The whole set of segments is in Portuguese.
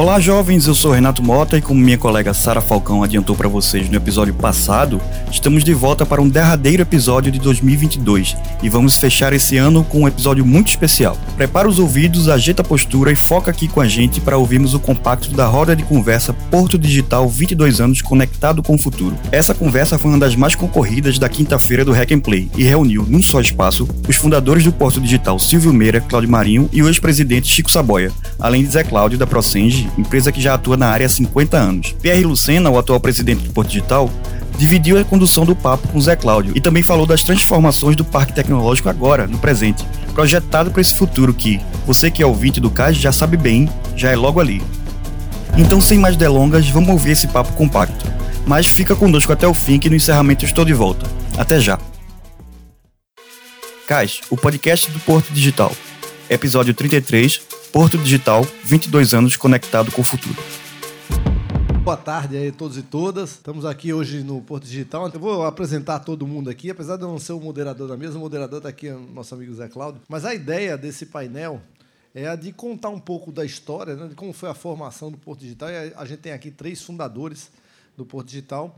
Olá, jovens. Eu sou Renato Mota e, como minha colega Sara Falcão adiantou para vocês no episódio passado, estamos de volta para um derradeiro episódio de 2022 e vamos fechar esse ano com um episódio muito especial. Prepara os ouvidos, ajeita a postura e foca aqui com a gente para ouvirmos o compacto da roda de conversa Porto Digital 22 anos conectado com o futuro. Essa conversa foi uma das mais concorridas da quinta-feira do Hack and Play e reuniu num só espaço os fundadores do Porto Digital Silvio Meira, Cláudio Marinho e o ex-presidente Chico Saboia, além de Zé Cláudio da Procenge empresa que já atua na área há 50 anos. Pierre Lucena, o atual presidente do Porto Digital, dividiu a condução do papo com Zé Cláudio e também falou das transformações do parque tecnológico agora, no presente, projetado para esse futuro que, você que é ouvinte do CAS já sabe bem, já é logo ali. Então, sem mais delongas, vamos ouvir esse papo compacto. Mas fica conosco até o fim que no encerramento estou de volta. Até já! CAS, o podcast do Porto Digital. Episódio 33, Porto Digital, 22 anos conectado com o futuro. Boa tarde aí todos e todas. Estamos aqui hoje no Porto Digital. Eu vou apresentar todo mundo aqui, apesar de eu não ser o moderador da mesa, o moderador está aqui, nosso amigo Zé Cláudio. Mas a ideia desse painel é a de contar um pouco da história, né, de como foi a formação do Porto Digital. E a gente tem aqui três fundadores do Porto Digital.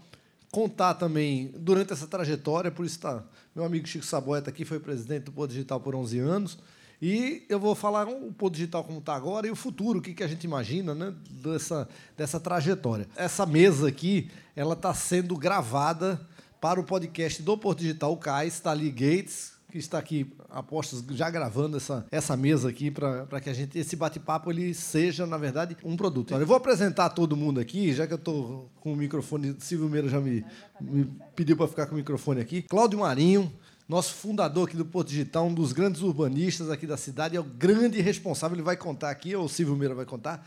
Contar também durante essa trajetória, por isso está meu amigo Chico Saboeta aqui, foi presidente do Porto Digital por 11 anos. E eu vou falar o Porto Digital como está agora e o futuro, o que, que a gente imagina né, dessa, dessa trajetória. Essa mesa aqui ela está sendo gravada para o podcast do Porto Digital CAIS, está ali Gates, que está aqui, apostas, já gravando essa, essa mesa aqui para que a gente, esse bate-papo ele seja, na verdade, um produto. Eu vou apresentar todo mundo aqui, já que eu estou com o microfone, Silvio Meira já me, me pediu para ficar com o microfone aqui. Cláudio Marinho, nosso fundador aqui do Porto Digital, um dos grandes urbanistas aqui da cidade, é o grande responsável, ele vai contar aqui, ou o Silvio Meira vai contar,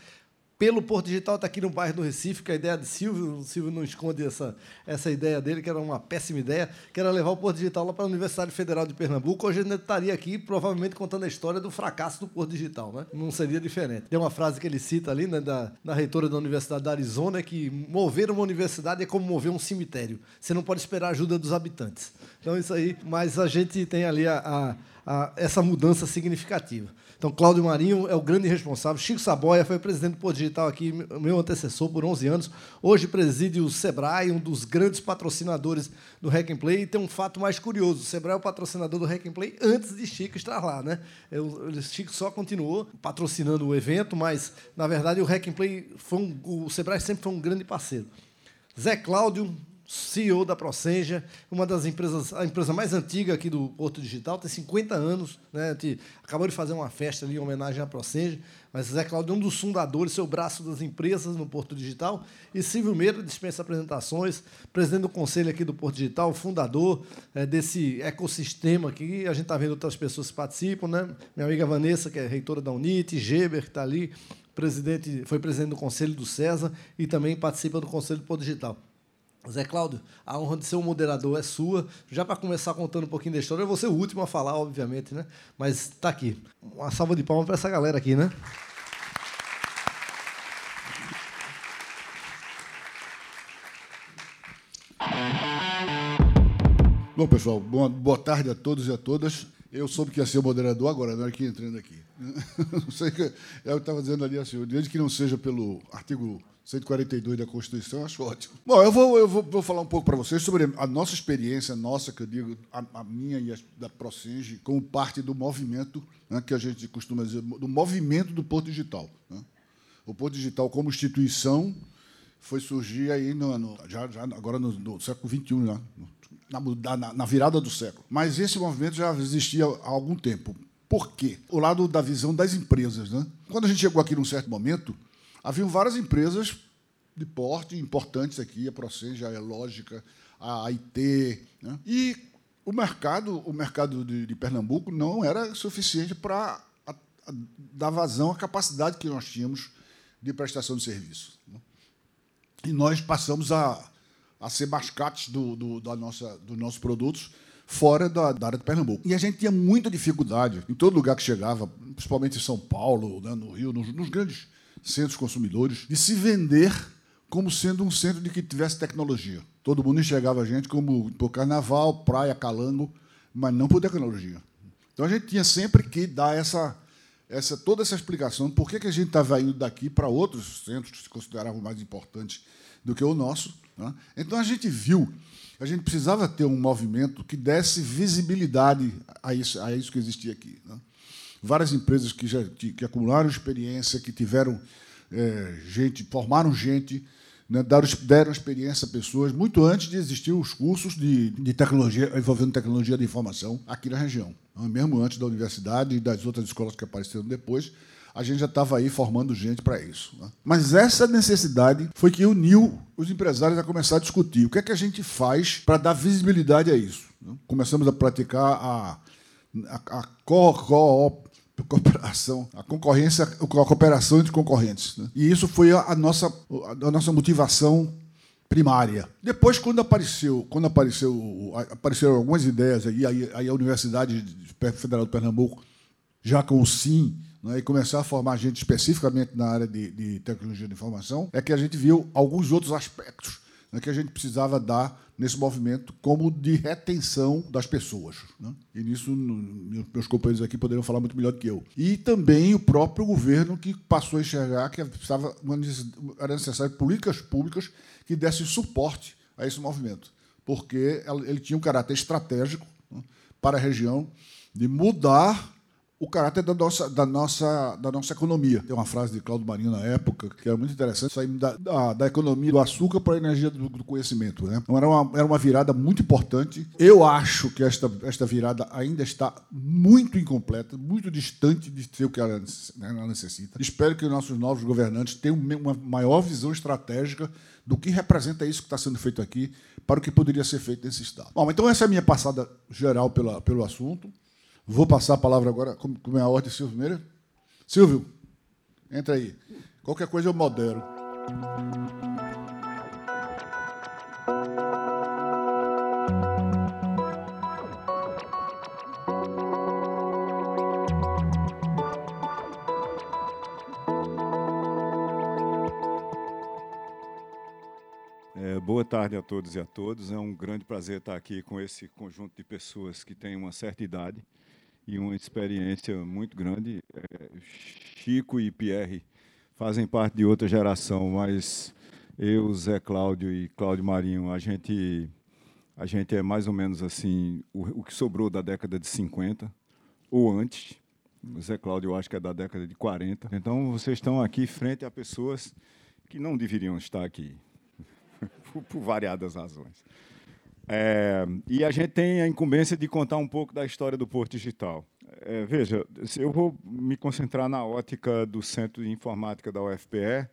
pelo Porto Digital está aqui no bairro do Recife, que a ideia de Silvio, o Silvio não esconde essa, essa ideia dele, que era uma péssima ideia, que era levar o Porto Digital lá para a Universidade Federal de Pernambuco. Hoje ele estaria aqui, provavelmente, contando a história do fracasso do Porto Digital, né? Não seria diferente. Tem uma frase que ele cita ali, né, da, da reitora da Universidade da Arizona, que mover uma universidade é como mover um cemitério. Você não pode esperar a ajuda dos habitantes. Então, isso aí, mas a gente tem ali a, a, a essa mudança significativa. Então, Cláudio Marinho é o grande responsável. Chico Saboia foi presidente do Poder Digital aqui, meu antecessor por 11 anos. Hoje preside o Sebrae, um dos grandes patrocinadores do Hack and Play. E tem um fato mais curioso: o Sebrae é o patrocinador do Hack and Play antes de Chico estar lá. Né? O Chico só continuou patrocinando o evento, mas, na verdade, o Hack and Play foi um, o Sebrae sempre foi um grande parceiro. Zé Cláudio, CEO da Procenja, uma das empresas, a empresa mais antiga aqui do Porto Digital, tem 50 anos. Né? Acabou de fazer uma festa ali em homenagem à Procenja, mas Zé Claudio é um dos fundadores, seu braço das empresas no Porto Digital. E Silvio Meira dispensa apresentações, presidente do conselho aqui do Porto Digital, fundador é, desse ecossistema aqui. A gente está vendo outras pessoas que participam, né? Minha amiga Vanessa, que é reitora da UNIT, Geber, que está ali, presidente, foi presidente do conselho do César e também participa do conselho do Porto Digital. Zé Cláudio, a honra de ser um moderador é sua. Já para começar contando um pouquinho da história, eu vou ser o último a falar, obviamente, né? Mas está aqui. Uma salva de palmas para essa galera aqui, né? Bom, pessoal, boa, boa tarde a todos e a todas. Eu soube que ia ser o moderador agora, na hora que entrando aqui. Não sei que eu estava dizendo ali assim, desde que não seja pelo artigo 142 da Constituição, acho ótimo. Bom, eu vou, eu vou, vou falar um pouco para vocês sobre a nossa experiência, nossa, que eu digo, a, a minha e a da Procenge, como parte do movimento, né, que a gente costuma dizer, do movimento do Porto Digital. Né? O Porto Digital, como instituição, foi surgir aí no, no já, já, agora no, no século XXI, né? na, na, na virada do século. Mas esse movimento já existia há algum tempo. Por quê? O lado da visão das empresas. Né? Quando a gente chegou aqui num certo momento, Haviam várias empresas de porte importantes aqui, a Procenja, a Lógica, a AIT, né? e o mercado, o mercado de, de Pernambuco não era suficiente para dar vazão à capacidade que nós tínhamos de prestação de serviço. Né? E nós passamos a, a ser mascates do, do, da nossa, dos nossos produtos fora da, da, área de Pernambuco. E a gente tinha muita dificuldade em todo lugar que chegava, principalmente em São Paulo, né, no Rio, nos, nos grandes centros consumidores, de se vender como sendo um centro de que tivesse tecnologia. Todo mundo enxergava a gente como por carnaval, praia, calango, mas não por tecnologia. Então a gente tinha sempre que dar essa essa, toda essa explicação por que, que a gente estava indo daqui para outros centros que se consideravam mais importantes do que o nosso. Né? Então a gente viu a gente precisava ter um movimento que desse visibilidade a isso, a isso que existia aqui. Né? Várias empresas que já que, acumularam experiência, que tiveram é, gente, formaram gente, né, deram, deram experiência a pessoas muito antes de existir os cursos de, de tecnologia envolvendo tecnologia de informação aqui na região, né? mesmo antes da universidade e das outras escolas que apareceram depois a gente já estava aí formando gente para isso. Né? Mas essa necessidade foi que uniu os empresários a começar a discutir o que é que a gente faz para dar visibilidade a isso. Né? Começamos a praticar a, a, a co, co, cooperação, a concorrência, a cooperação entre concorrentes. Né? E isso foi a, nossa, a nossa motivação primária. Depois, quando apareceu, quando apareceu, apareceram algumas ideias aí, aí, aí a Universidade Federal do Pernambuco, já com o SIM, né, e começar a formar gente especificamente na área de, de, tecnologia de informação, é que a gente viu alguns outros aspectos né, que a gente precisava dar nesse movimento como de retenção das pessoas. Né? E nisso meus companheiros aqui poderiam falar muito melhor do que eu. E também o próprio governo que passou a enxergar que precisava, era necessário políticas públicas que dessem suporte a esse movimento, porque ele tinha um caráter estratégico né, para a região de mudar o caráter da nossa, da, nossa, da nossa economia. Tem uma frase de Claudio Marinho na época que era muito interessante, saímos da, da, da economia do açúcar para a energia do, do, conhecimento. Né? Então era uma, era uma virada muito importante. Eu acho que esta, esta virada ainda está muito incompleta, muito distante de ser o que ela, né, ela necessita. Espero que nossos novos governantes tenham uma maior visão estratégica do que representa isso que está sendo feito aqui para o que poderia ser feito nesse Estado. Bom, então essa é a minha passada geral pela, pelo assunto. Vou passar a palavra agora, como é a ordem, Silvio Meira. Silvio, entra aí. Qualquer coisa eu modero. É, boa tarde a todos e a todas. É um grande prazer estar aqui com esse conjunto de pessoas que têm uma certa idade e uma experiência muito grande. É, Chico e Pierre fazem parte de outra geração, mas eu, Zé Cláudio e Cláudio Marinho, a gente a gente é mais ou menos assim o, o que sobrou da década de 50 ou antes. O Zé Cláudio, eu acho que é da década de 40. Então, vocês estão aqui frente a pessoas que não deveriam estar aqui, por, por variadas razões. É, e a gente tem a incumbência de contar um pouco da história do Porto Digital. É, veja, eu vou me concentrar na ótica do Centro de Informática da UFPE,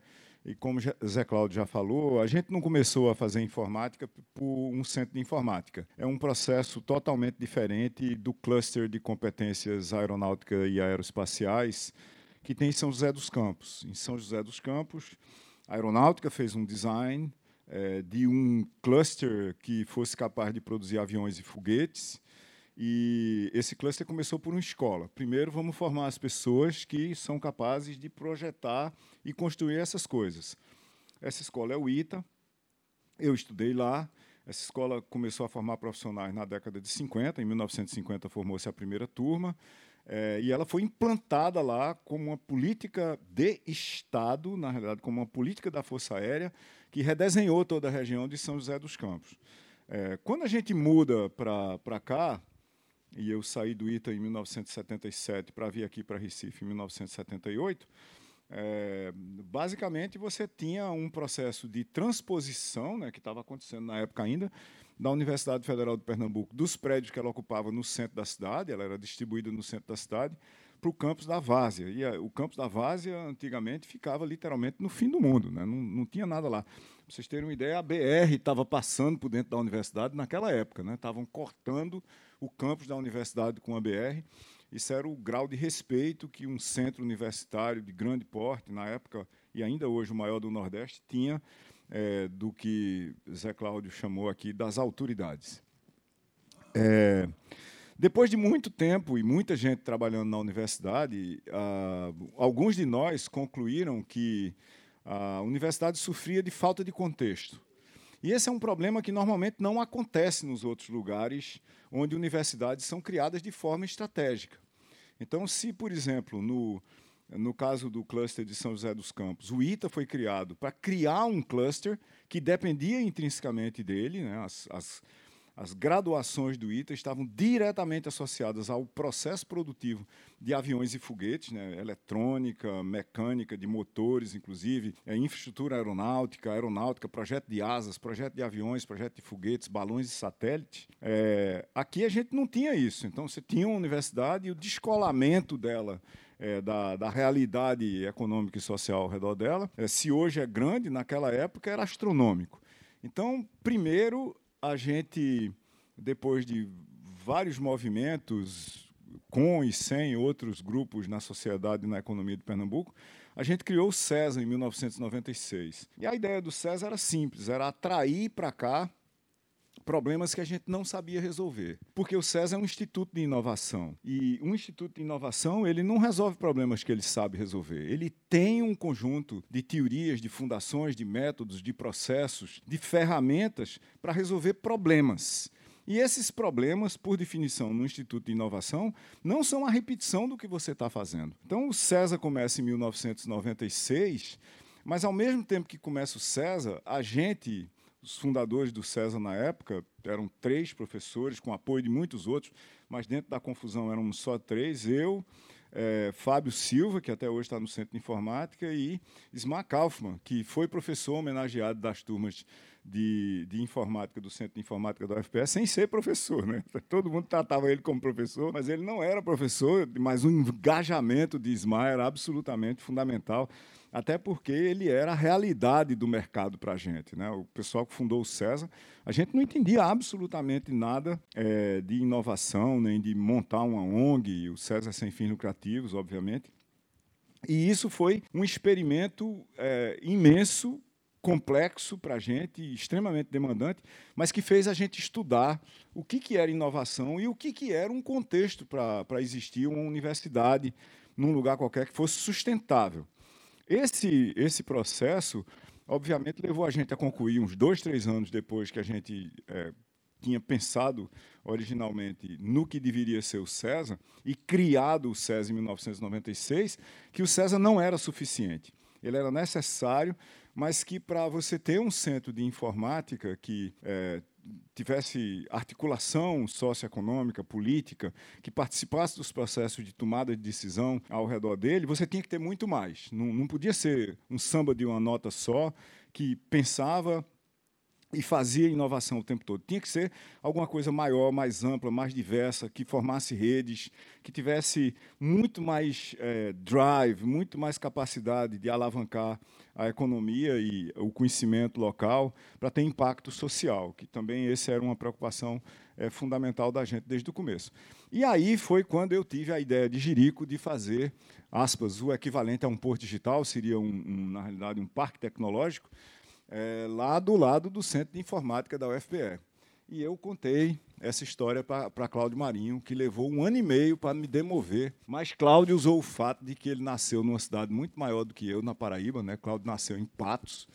e como Zé Cláudio já falou, a gente não começou a fazer informática por um centro de informática. É um processo totalmente diferente do cluster de competências aeronáutica e aeroespaciais que tem em São José dos Campos. Em São José dos Campos, a aeronáutica fez um design, é, de um cluster que fosse capaz de produzir aviões e foguetes. E esse cluster começou por uma escola. Primeiro, vamos formar as pessoas que são capazes de projetar e construir essas coisas. Essa escola é o ITA. Eu estudei lá. Essa escola começou a formar profissionais na década de 50. Em 1950 formou-se a primeira turma. É, e ela foi implantada lá como uma política de Estado, na realidade, como uma política da Força Aérea, que redesenhou toda a região de São José dos Campos. É, quando a gente muda para cá, e eu saí do ITA em 1977 para vir aqui para Recife em 1978, é, basicamente você tinha um processo de transposição, né, que estava acontecendo na época ainda, da Universidade Federal de Pernambuco, dos prédios que ela ocupava no centro da cidade, ela era distribuída no centro da cidade, para o campus da Várzea. E a, o campus da Várzea, antigamente, ficava literalmente no fim do mundo, né? não, não tinha nada lá. Para vocês terem uma ideia, a BR estava passando por dentro da universidade naquela época, né? estavam cortando o campus da universidade com a BR. Isso era o grau de respeito que um centro universitário de grande porte, na época, e ainda hoje o maior do Nordeste, tinha é, do que Zé Cláudio chamou aqui das autoridades. É, depois de muito tempo e muita gente trabalhando na universidade, ah, alguns de nós concluíram que a universidade sofria de falta de contexto. E esse é um problema que normalmente não acontece nos outros lugares onde universidades são criadas de forma estratégica. Então, se, por exemplo, no, no caso do cluster de São José dos Campos, o ITA foi criado para criar um cluster que dependia intrinsecamente dele, né? as, as as graduações do ITA estavam diretamente associadas ao processo produtivo de aviões e foguetes, né, eletrônica, mecânica, de motores, inclusive, é, infraestrutura aeronáutica, aeronáutica, projeto de asas, projeto de aviões, projeto de foguetes, balões e satélites. É, aqui a gente não tinha isso. Então, você tinha uma universidade e o descolamento dela é, da, da, realidade econômica e social ao redor dela, é, se hoje é grande, naquela época era astronômico. Então, primeiro, a gente, depois de vários movimentos, com e sem outros grupos na sociedade e na economia de Pernambuco, a gente criou o CESA em 1996. E a ideia do CESA era simples, era atrair para cá problemas que a gente não sabia resolver. Porque o SESA é um instituto de inovação. E um instituto de inovação, ele não resolve problemas que ele sabe resolver. Ele tem um conjunto de teorias, de fundações, de métodos, de processos, de ferramentas para resolver problemas. E esses problemas, por definição, no Instituto de Inovação, não são a repetição do que você está fazendo. Então, o CESA começa em 1996, mas, ao mesmo tempo que começa o CESA, a gente os fundadores do César na época eram três professores, com apoio de muitos outros, mas dentro da confusão éramos só três: eu, é, Fábio Silva, que até hoje está no Centro de Informática, e Ismar Kaufmann, que foi professor homenageado das turmas de, de informática do Centro de Informática da UFPS, sem ser professor. Né? Todo mundo tratava ele como professor, mas ele não era professor, mas o engajamento de Ismar era absolutamente fundamental até porque ele era a realidade do mercado para a gente. Né? O pessoal que fundou o César, a gente não entendia absolutamente nada é, de inovação, nem de montar uma ONG, o César sem fins lucrativos, obviamente. E isso foi um experimento é, imenso, complexo para a gente, extremamente demandante, mas que fez a gente estudar o que, que era inovação e o que, que era um contexto para existir uma universidade num lugar qualquer que fosse sustentável. Esse, esse processo, obviamente, levou a gente a concluir uns dois, três anos depois que a gente é, tinha pensado originalmente no que deveria ser o César e criado o César em 1996, que o César não era suficiente. Ele era necessário, mas que para você ter um centro de informática que é, tivesse articulação socioeconômica, política, que participasse dos processos de tomada de decisão ao redor dele, você tinha que ter muito mais. Não, não podia ser um samba de uma nota só que pensava e fazia inovação o tempo todo. Tinha que ser alguma coisa maior, mais ampla, mais diversa, que formasse redes, que tivesse muito mais é, drive, muito mais capacidade de alavancar a economia e o conhecimento local para ter impacto social, que também esse era uma preocupação é, fundamental da gente desde o começo. E aí foi quando eu tive a ideia de Jirico de fazer, aspas, o equivalente a um porto digital, seria, um, um, na realidade, um parque tecnológico, é, lá do lado do Centro de Informática da UFPE. E eu contei essa história para Cláudio Marinho, que levou um ano e meio para me demover. Mas Cláudio usou o fato de que ele nasceu numa cidade muito maior do que eu, na Paraíba. Né? Cláudio nasceu em Patos.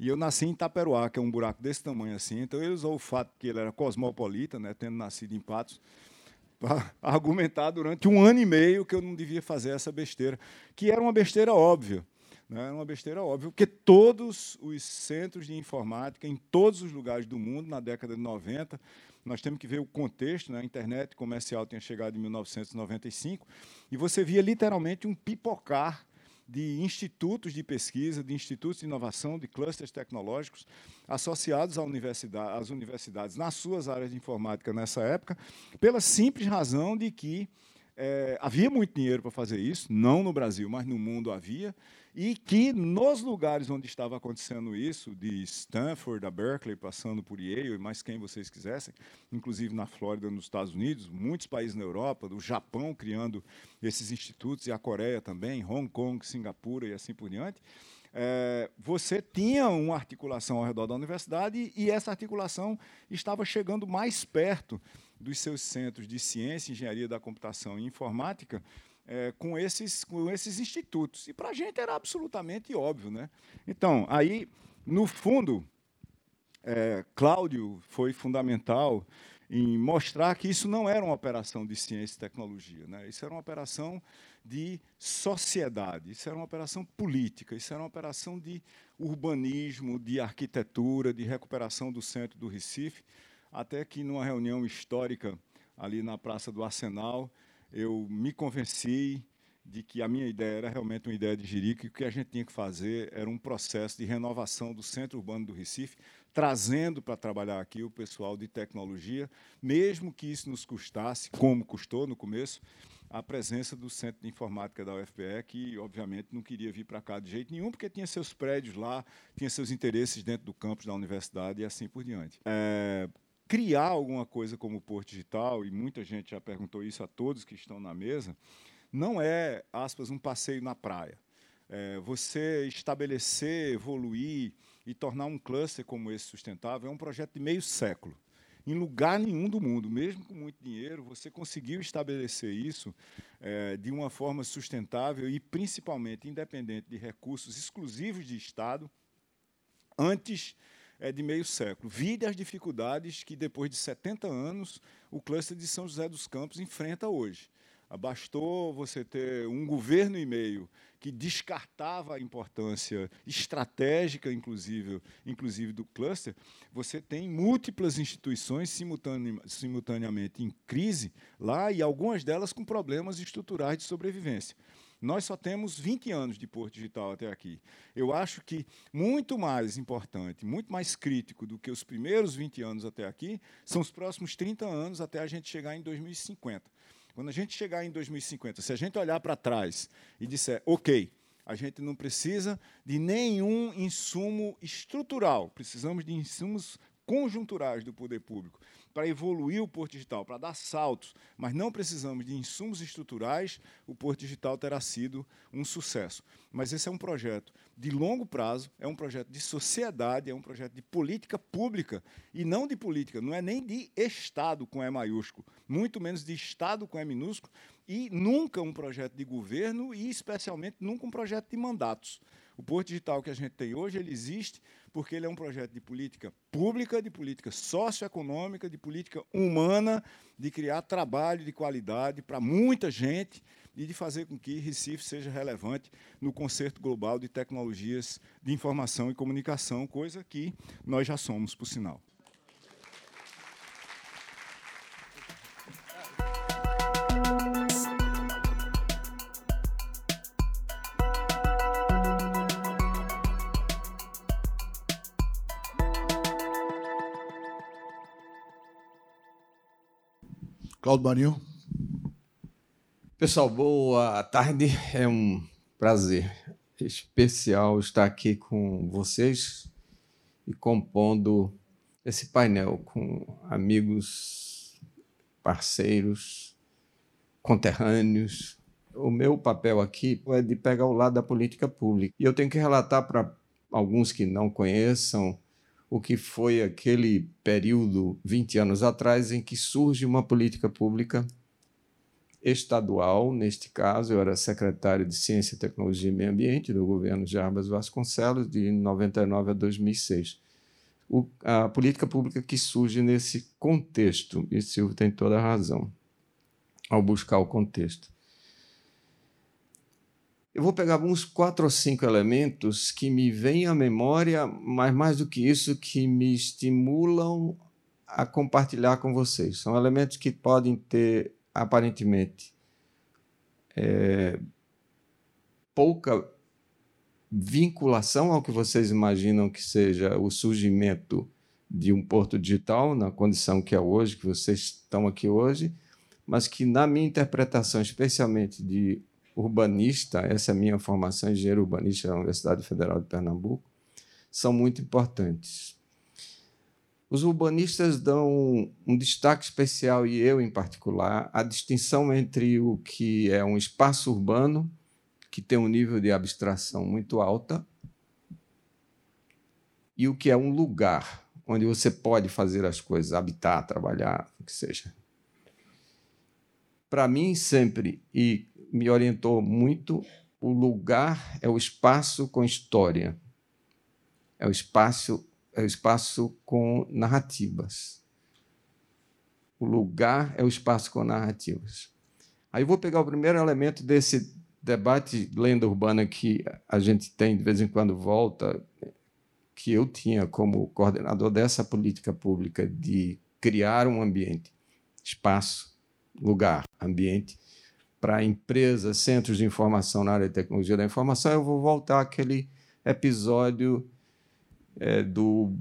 E eu nasci em Itaperuá, que é um buraco desse tamanho assim. Então ele usou o fato de que ele era cosmopolita, né? tendo nascido em Patos, para argumentar durante um ano e meio que eu não devia fazer essa besteira, que era uma besteira óbvia. Né? É uma besteira óbvia, porque todos os centros de informática, em todos os lugares do mundo, na década de 90, nós temos que ver o contexto, né? a internet comercial tinha chegado em 1995, e você via literalmente um pipocar de institutos de pesquisa, de institutos de inovação, de clusters tecnológicos associados à universidade, às universidades nas suas áreas de informática nessa época, pela simples razão de que é, havia muito dinheiro para fazer isso, não no Brasil, mas no mundo havia, e que nos lugares onde estava acontecendo isso, de Stanford a Berkeley, passando por Yale e mais quem vocês quisessem, inclusive na Flórida, nos Estados Unidos, muitos países na Europa, o Japão criando esses institutos e a Coreia também, Hong Kong, Singapura e assim por diante, é, você tinha uma articulação ao redor da universidade e essa articulação estava chegando mais perto dos seus centros de ciência, engenharia da computação e informática, é, com, esses, com esses institutos. E para a gente era absolutamente óbvio. Né? Então, aí, no fundo, é, Cláudio foi fundamental em mostrar que isso não era uma operação de ciência e tecnologia, né? isso era uma operação de sociedade, isso era uma operação política, isso era uma operação de urbanismo, de arquitetura, de recuperação do centro do Recife, até que numa reunião histórica ali na Praça do Arsenal, eu me convenci de que a minha ideia era realmente uma ideia de Jerico e o que a gente tinha que fazer era um processo de renovação do centro urbano do Recife, trazendo para trabalhar aqui o pessoal de tecnologia, mesmo que isso nos custasse, como custou no começo, a presença do Centro de Informática da UFPE, que obviamente não queria vir para cá de jeito nenhum, porque tinha seus prédios lá, tinha seus interesses dentro do campus da universidade e assim por diante. É, criar alguma coisa como o Porto Digital, e muita gente já perguntou isso a todos que estão na mesa, não é, aspas, um passeio na praia. É, você estabelecer, evoluir e tornar um cluster como esse sustentável é um projeto de meio século. Em lugar nenhum do mundo, mesmo com muito dinheiro, você conseguiu estabelecer isso é, de uma forma sustentável e principalmente independente de recursos exclusivos de Estado antes é, de meio século. Vide as dificuldades que, depois de 70 anos, o cluster de São José dos Campos enfrenta hoje. Bastou você ter um governo e meio que descartava a importância estratégica, inclusive, inclusive do cluster, você tem múltiplas instituições simultaneamente em crise lá e algumas delas com problemas estruturais de sobrevivência. Nós só temos 20 anos de Porto Digital até aqui. Eu acho que muito mais importante, muito mais crítico do que os primeiros 20 anos até aqui, são os próximos 30 anos até a gente chegar em 2050. Quando a gente chegar em 2050, se a gente olhar para trás e disser, ok, a gente não precisa de nenhum insumo estrutural, precisamos de insumos conjunturais do poder público para evoluir o Porto Digital, para dar saltos, mas não precisamos de insumos estruturais, o Porto Digital terá sido um sucesso. Mas esse é um projeto de longo prazo, é um projeto de sociedade, é um projeto de política pública e não de política, não é nem de Estado com E maiúsculo, muito menos de Estado com E minúsculo e nunca um projeto de governo e especialmente nunca um projeto de mandatos. O Porto Digital que a gente tem hoje, ele existe porque ele é um projeto de política pública, de política socioeconômica, de política humana, de criar trabalho de qualidade para muita gente e de fazer com que Recife seja relevante no concerto global de tecnologias de informação e comunicação, coisa que nós já somos, por sinal. Claudio Marinho. Pessoal, boa tarde. É um prazer especial estar aqui com vocês e compondo esse painel com amigos, parceiros, conterrâneos. O meu papel aqui é de pegar o lado da política pública. E eu tenho que relatar para alguns que não conheçam o que foi aquele período, 20 anos atrás, em que surge uma política pública estadual, neste caso, eu era secretário de Ciência, Tecnologia e Meio Ambiente do governo Jarbas Vasconcelos, de 99 a 2006. O, a política pública que surge nesse contexto, e Silvio tem toda a razão ao buscar o contexto. Eu vou pegar uns quatro ou cinco elementos que me vêm à memória, mas mais do que isso, que me estimulam a compartilhar com vocês. São elementos que podem ter, aparentemente, é, pouca vinculação ao que vocês imaginam que seja o surgimento de um porto digital, na condição que é hoje, que vocês estão aqui hoje, mas que, na minha interpretação, especialmente de urbanista, essa é a minha formação, engenheiro urbanista da Universidade Federal de Pernambuco, são muito importantes. Os urbanistas dão um destaque especial, e eu em particular, a distinção entre o que é um espaço urbano, que tem um nível de abstração muito alta, e o que é um lugar onde você pode fazer as coisas, habitar, trabalhar, o que seja. Para mim, sempre, e me orientou muito. O lugar é o espaço com história, é o espaço, é o espaço com narrativas. O lugar é o espaço com narrativas. Aí eu vou pegar o primeiro elemento desse debate lenda urbana que a gente tem de vez em quando volta, que eu tinha como coordenador dessa política pública de criar um ambiente, espaço, lugar, ambiente para empresas, centros de informação na área de tecnologia da informação, eu vou voltar àquele episódio é, do,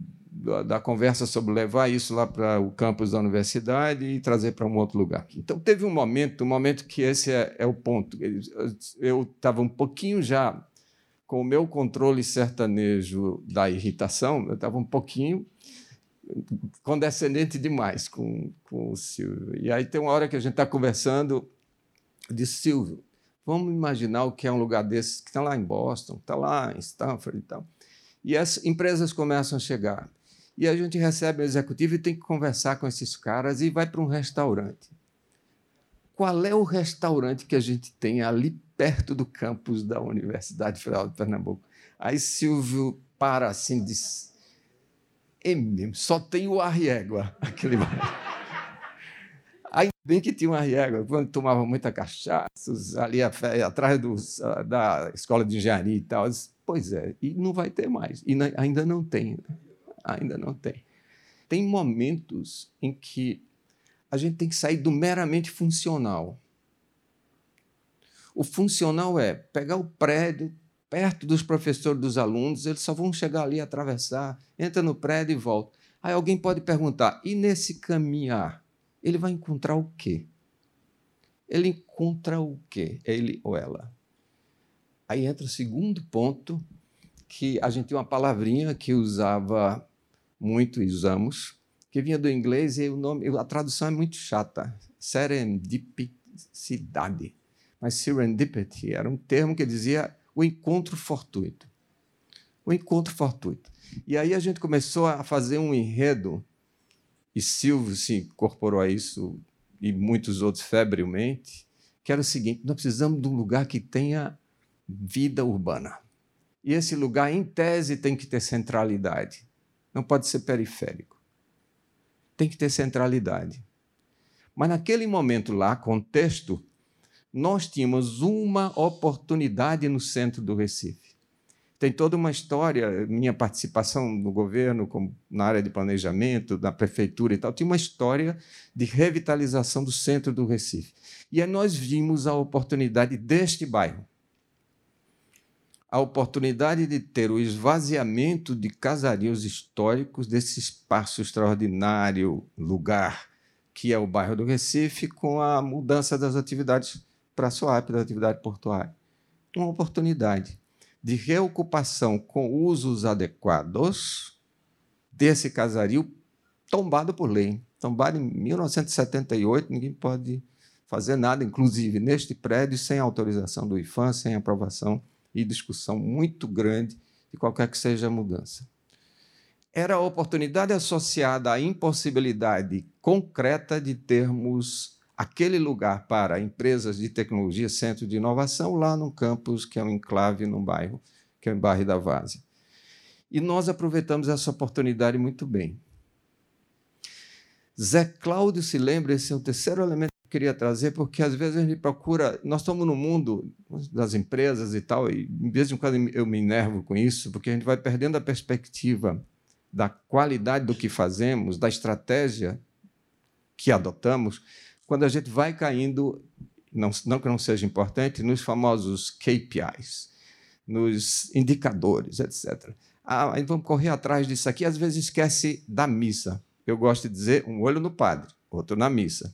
da, conversa sobre levar isso lá para o campus da universidade e trazer para um outro lugar. Então, teve um momento, um momento que esse é, é o ponto. Eu estava um pouquinho já com o meu controle sertanejo da irritação, eu estava um pouquinho condescendente demais com, com o Silvio. E aí tem uma hora que a gente está conversando, eu disse, Silvio, vamos imaginar o que é um lugar desse, que está lá em Boston, está lá em Stanford e tal. E as empresas começam a chegar. E a gente recebe o executivo e tem que conversar com esses caras e vai para um restaurante. Qual é o restaurante que a gente tem ali perto do campus da Universidade Federal de Pernambuco? Aí Silvio para assim e diz: só tem o Arriégua, aquele Aí bem que tinha uma Arriégua, quando tomava muita cachaça, ali atrás do, da escola de engenharia e tal. Disse, pois é, e não vai ter mais. E ainda não tem. Né? Ainda não tem. Tem momentos em que a gente tem que sair do meramente funcional. O funcional é pegar o prédio perto dos professores dos alunos, eles só vão chegar ali, atravessar, entra no prédio e volta. Aí alguém pode perguntar: e nesse caminhar, ele vai encontrar o quê? Ele encontra o quê? Ele ou ela? Aí entra o segundo ponto, que a gente tem uma palavrinha que usava muito e usamos, que vinha do inglês e o nome, a tradução é muito chata, serendipicidade. Mas serendipity era um termo que dizia o encontro fortuito. O encontro fortuito. E aí a gente começou a fazer um enredo, e Silvio se incorporou a isso, e muitos outros febrilmente, que era o seguinte: nós precisamos de um lugar que tenha vida urbana. E esse lugar, em tese, tem que ter centralidade. Não pode ser periférico. Tem que ter centralidade. Mas naquele momento lá, contexto, nós tínhamos uma oportunidade no centro do Recife. Tem toda uma história, minha participação no governo, como na área de planejamento, da prefeitura e tal, tinha uma história de revitalização do centro do Recife. E aí nós vimos a oportunidade deste bairro, a oportunidade de ter o esvaziamento de casarios históricos desse espaço extraordinário, lugar que é o bairro do Recife, com a mudança das atividades para a SOAP, da atividade portuária. Uma oportunidade de reocupação com usos adequados desse casario tombado por lei. Tombado em 1978, ninguém pode fazer nada, inclusive neste prédio, sem autorização do IFAM, sem aprovação e discussão muito grande de qualquer que seja a mudança. Era a oportunidade associada à impossibilidade concreta de termos aquele lugar para empresas de tecnologia, centro de inovação, lá no campus, que é um enclave num bairro, que é o bairro da Várzea. E nós aproveitamos essa oportunidade muito bem. Zé Cláudio se lembra, esse é o terceiro elemento queria trazer, porque às vezes a gente procura. Nós estamos no mundo das empresas e tal, e de vez em quando eu me enervo com isso, porque a gente vai perdendo a perspectiva da qualidade do que fazemos, da estratégia que adotamos, quando a gente vai caindo, não, não que não seja importante, nos famosos KPIs, nos indicadores, etc. Ah, vamos correr atrás disso aqui, às vezes esquece da missa. Eu gosto de dizer um olho no padre, outro na missa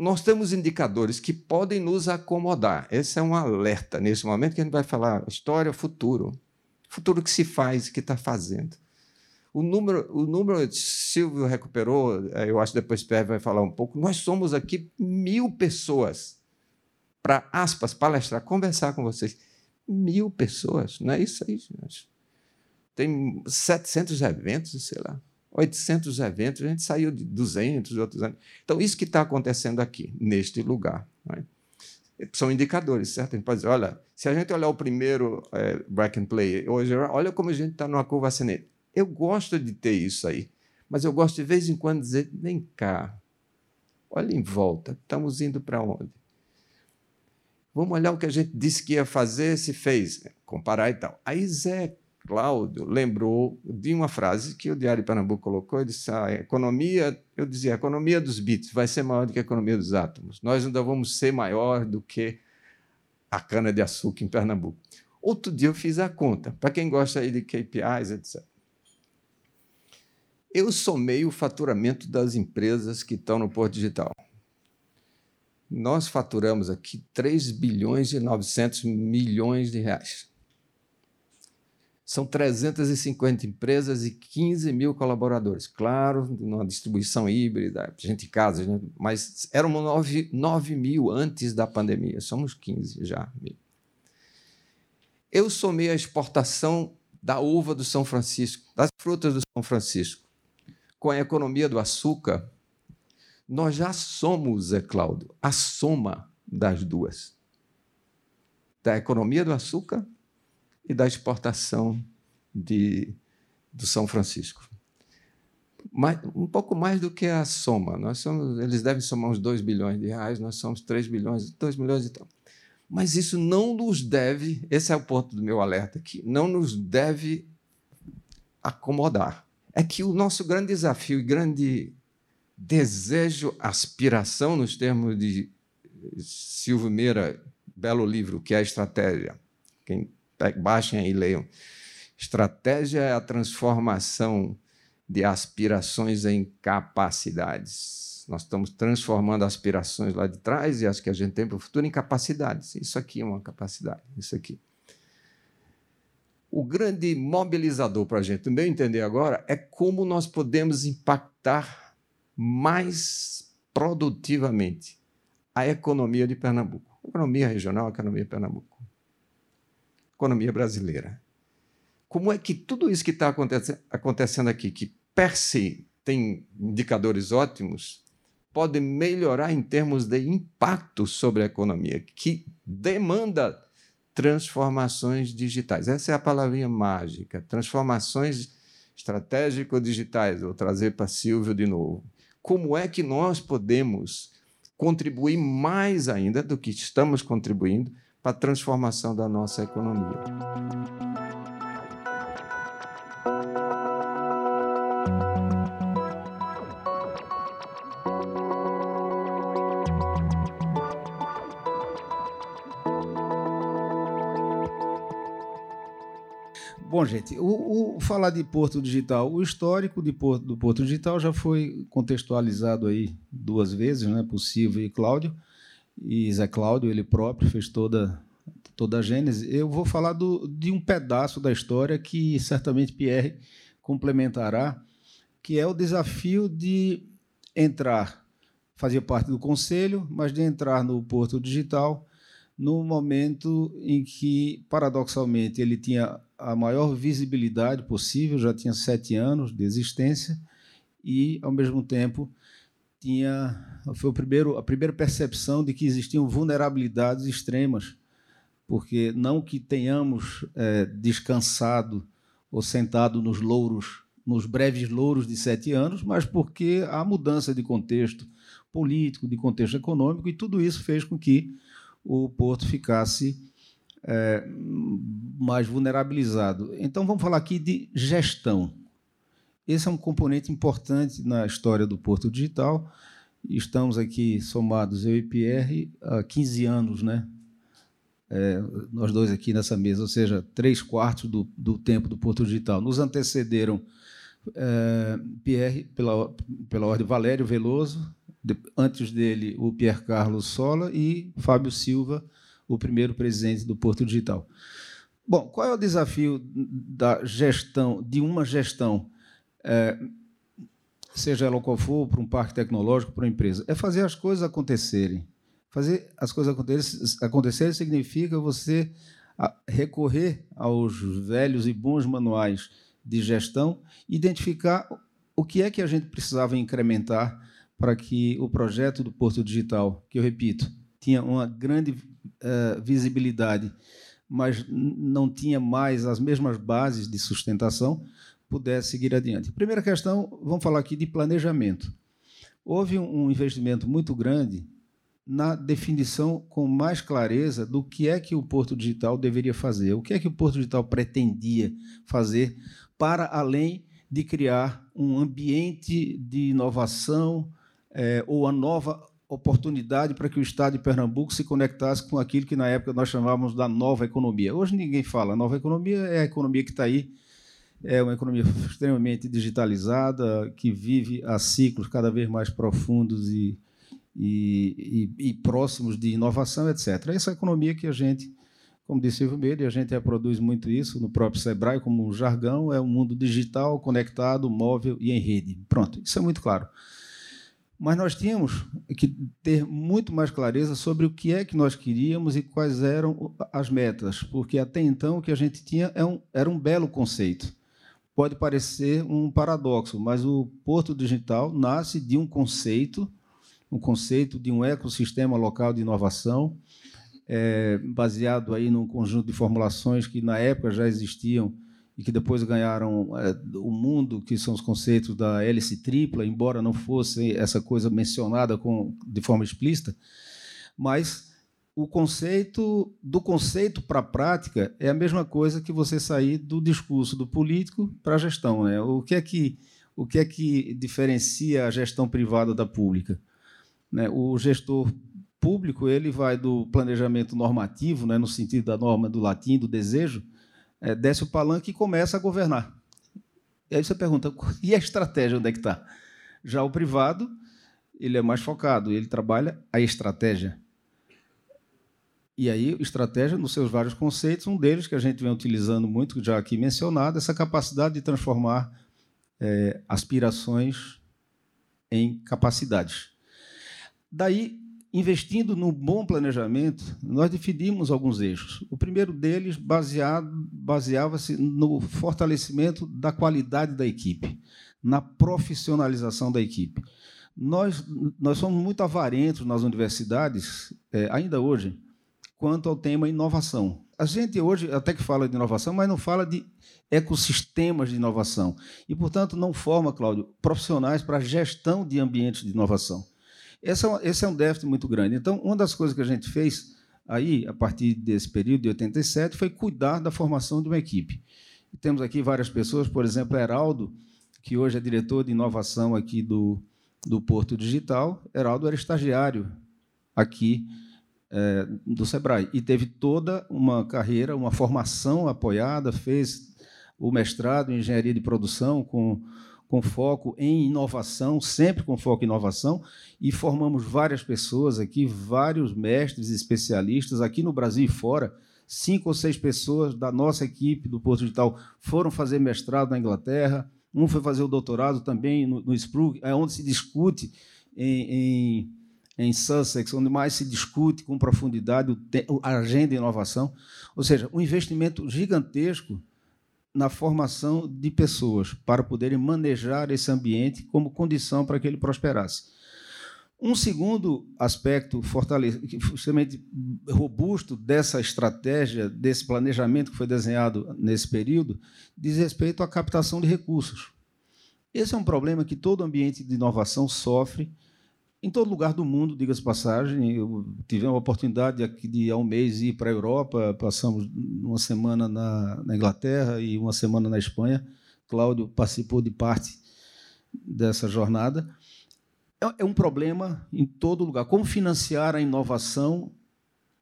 nós temos indicadores que podem nos acomodar. Esse é um alerta nesse momento que a gente vai falar história, futuro. Futuro que se faz, que está fazendo. O número, o número, Silvio recuperou, eh, eu acho que depois Pierre vai falar um pouco. Nós somos aqui mil pessoas para, aspas, palestrar, conversar com vocês. Mil pessoas, não é isso aí, gente? Tem 700 eventos, sei lá. 800 eventos, a gente saiu de 200 outros anos. Então, isso que está acontecendo aqui, neste lugar. É? São indicadores, certo? A gente pode dizer, olha, se a gente olhar o primeiro é, break and play, hoje, olha como a gente está numa curva ascendente. Eu gosto de ter isso aí, mas eu gosto de vez em quando dizer, vem cá, Olha em volta, estamos indo para onde? Vamos olhar o que a gente disse que ia fazer, se fez, comparar e tal. Aí Zé Cláudio lembrou de uma frase que o Diário de Pernambuco colocou, ele disse, a economia, eu dizia, a economia dos bits vai ser maior do que a economia dos átomos. Nós ainda vamos ser maior do que a cana-de-açúcar em Pernambuco. Outro dia eu fiz a conta, para quem gosta aí de KPIs, etc. Eu somei o faturamento das empresas que estão no Porto Digital. Nós faturamos aqui 3 bilhões e 900 milhões de reais. São 350 empresas e 15 mil colaboradores. Claro, numa distribuição híbrida, gente em casa, né? mas eram 9, 9 mil antes da pandemia. Somos 15 já. Eu somei a exportação da uva do São Francisco, das frutas do São Francisco, com a economia do açúcar. Nós já somos, Zé Cláudio, a soma das duas. Da economia do açúcar e da exportação de, do São Francisco. Mais, um pouco mais do que a soma. Nós somos, eles devem somar uns 2 bilhões de reais, nós somos 3 bilhões, 2 milhões e tal. Mas isso não nos deve, esse é o ponto do meu alerta aqui, não nos deve acomodar. É que o nosso grande desafio e grande desejo, aspiração, nos termos de Silvio Meira, belo livro, que é a estratégia. Quem baixem aí e leiam. Estratégia é a transformação de aspirações em capacidades. Nós estamos transformando aspirações lá de trás e as que a gente tem para o futuro em capacidades. Isso aqui é uma capacidade, isso aqui. O grande mobilizador para a gente, no meu entender agora, é como nós podemos impactar mais produtivamente a economia de Pernambuco. economia regional, economia de Pernambuco economia brasileira. Como é que tudo isso que está acontecendo aqui, que per se tem indicadores ótimos, pode melhorar em termos de impacto sobre a economia, que demanda transformações digitais. Essa é a palavrinha mágica, transformações estratégico-digitais. Vou trazer para Silvio de novo. Como é que nós podemos contribuir mais ainda do que estamos contribuindo para a transformação da nossa economia. Bom, gente, o, o, falar de Porto Digital, o histórico de Porto, do Porto Digital já foi contextualizado aí duas vezes, né, por Silvio e Cláudio e Zé Cláudio, ele próprio, fez toda, toda a gênese. Eu vou falar do, de um pedaço da história que certamente Pierre complementará, que é o desafio de entrar, fazer parte do conselho, mas de entrar no Porto Digital no momento em que, paradoxalmente, ele tinha a maior visibilidade possível, já tinha sete anos de existência, e, ao mesmo tempo, tinha foi o primeiro, a primeira percepção de que existiam vulnerabilidades extremas, porque não que tenhamos é, descansado ou sentado nos louros, nos breves louros de sete anos, mas porque a mudança de contexto político, de contexto econômico, e tudo isso fez com que o Porto ficasse é, mais vulnerabilizado. Então, vamos falar aqui de gestão. Esse é um componente importante na história do Porto Digital. Estamos aqui somados, eu e Pierre, há 15 anos, né? É, nós dois aqui nessa mesa, ou seja, três quartos do, do tempo do Porto Digital. Nos antecederam é, Pierre, pela, pela ordem Valério Veloso, antes dele o Pierre Carlos Sola e Fábio Silva, o primeiro presidente do Porto Digital. Bom, qual é o desafio da gestão, de uma gestão é, seja ela qual for, para um parque tecnológico, para uma empresa, é fazer as coisas acontecerem. Fazer as coisas acontecerem significa você recorrer aos velhos e bons manuais de gestão, identificar o que é que a gente precisava incrementar para que o projeto do Porto Digital, que eu repito, tinha uma grande uh, visibilidade, mas não tinha mais as mesmas bases de sustentação, pudesse seguir adiante. Primeira questão, vamos falar aqui de planejamento. houve um investimento muito grande na definição com mais clareza do que é que o Porto Digital deveria fazer, o que é que o Porto Digital pretendia fazer para além de criar um ambiente de inovação é, ou a nova oportunidade para que o Estado de Pernambuco se conectasse com aquilo que na época nós chamávamos da nova economia. Hoje ninguém fala. A nova economia é a economia que está aí, é uma economia extremamente digitalizada, que vive a ciclos cada vez mais profundos e, e, e, e próximos de inovação, etc. Essa economia que a gente, como disse o Meire, a gente reproduz muito isso no próprio Sebrae como um jargão, é um mundo digital, conectado, móvel e em rede. Pronto, isso é muito claro. Mas nós tínhamos que ter muito mais clareza sobre o que é que nós queríamos e quais eram as metas, porque até então o que a gente tinha é era um belo conceito. Pode parecer um paradoxo, mas o Porto Digital nasce de um conceito, um conceito de um ecossistema local de inovação, é, baseado aí num conjunto de formulações que na época já existiam e que depois ganharam é, o mundo, que são os conceitos da hélice tripla, embora não fosse essa coisa mencionada com, de forma explícita, mas o conceito do conceito para a prática é a mesma coisa que você sair do discurso do político para a gestão, né? O que é que o que é que diferencia a gestão privada da pública? Né? O gestor público ele vai do planejamento normativo, né, no sentido da norma do latim, do desejo, é, desce o palanque e começa a governar. E aí você pergunta, e a estratégia onde é que está? Já o privado, ele é mais focado, ele trabalha a estratégia. E aí, estratégia nos seus vários conceitos, um deles que a gente vem utilizando muito, já aqui mencionado, essa capacidade de transformar é, aspirações em capacidades. Daí investindo no bom planejamento, nós definimos alguns eixos. O primeiro deles baseava-se no fortalecimento da qualidade da equipe, na profissionalização da equipe. Nós, nós somos muito avarentos nas universidades, é, ainda hoje, quanto ao tema inovação. A gente hoje até que fala de inovação, mas não fala de ecossistemas de inovação. E, portanto, não forma, Cláudio, profissionais para gestão de ambientes de inovação. Esse é, um, esse é um déficit muito grande. Então, uma das coisas que a gente fez aí, a partir desse período de 87, foi cuidar da formação de uma equipe. E temos aqui várias pessoas, por exemplo, Heraldo, que hoje é diretor de inovação aqui do, do Porto Digital. Heraldo era estagiário aqui é, do Sebrae e teve toda uma carreira, uma formação apoiada, fez o mestrado em engenharia de produção com com foco em inovação, sempre com foco em inovação, e formamos várias pessoas aqui, vários mestres especialistas aqui no Brasil e fora. Cinco ou seis pessoas da nossa equipe do Porto Digital foram fazer mestrado na Inglaterra, um foi fazer o doutorado também no, no SPRUG, é onde se discute em, em, em Sussex, onde mais se discute com profundidade a agenda de inovação. Ou seja, um investimento gigantesco na formação de pessoas para poderem manejar esse ambiente como condição para que ele prosperasse. Um segundo aspecto extremamente robusto dessa estratégia, desse planejamento que foi desenhado nesse período, diz respeito à captação de recursos. Esse é um problema que todo ambiente de inovação sofre em todo lugar do mundo, diga-se passagem. Eu tive a oportunidade aqui de, há um mês, ir para a Europa. Passamos uma semana na, na, Inglaterra e uma semana na Espanha. Cláudio participou de parte dessa jornada. É, é um problema em todo lugar. Como financiar a inovação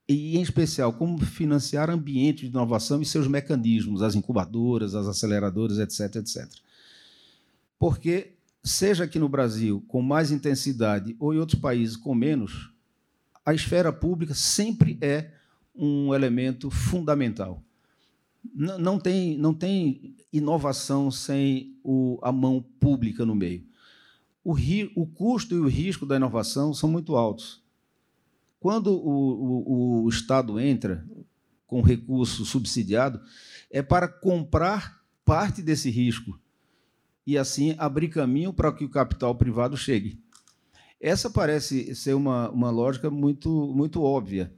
e, em especial, como financiar ambientes de inovação e seus mecanismos, as incubadoras, as aceleradoras, etc., etc. Porque seja aqui no Brasil com mais intensidade ou em outros países com menos, a esfera pública sempre é um elemento fundamental. Não tem, não tem inovação sem o, a mão pública no meio. O, ri, o custo e o risco da inovação são muito altos. Quando o, o, o Estado entra com recurso subsidiado, é para comprar parte desse risco e assim abrir caminho para que o capital privado chegue. Essa parece ser uma, uma lógica muito, muito óbvia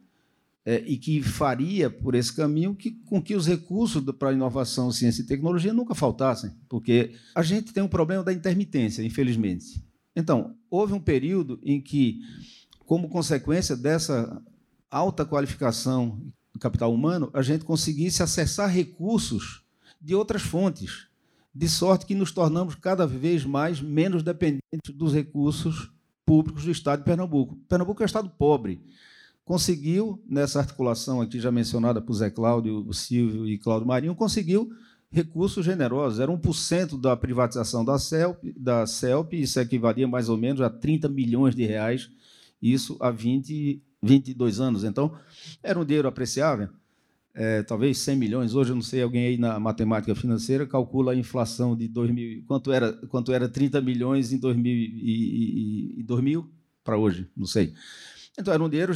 é, e que faria por esse caminho que, com que os recursos para inovação, ciência e tecnologia nunca faltassem, porque a gente tem um problema da intermitência, infelizmente. Então, houve um período em que, como consequência dessa alta qualificação do capital humano, a gente conseguisse acessar recursos de outras fontes, de sorte que nos tornamos cada vez mais menos dependentes dos recursos públicos do Estado de Pernambuco. Pernambuco é um Estado pobre. Conseguiu, nessa articulação aqui já mencionada por Zé Cláudio, Silvio e Cláudio Marinho, conseguiu recursos generosos. Era 1% da privatização da CELP, da CELP, isso equivalia mais ou menos a 30 milhões de reais, isso há 20, 22 anos. Então, era um dinheiro apreciável, é, talvez 100 milhões. Hoje, eu não sei, alguém aí na matemática financeira calcula a inflação de 2000. Quanto era, quanto era 30 milhões em 2000, e, e, e 2000 para hoje? Não sei. Então, era um dinheiro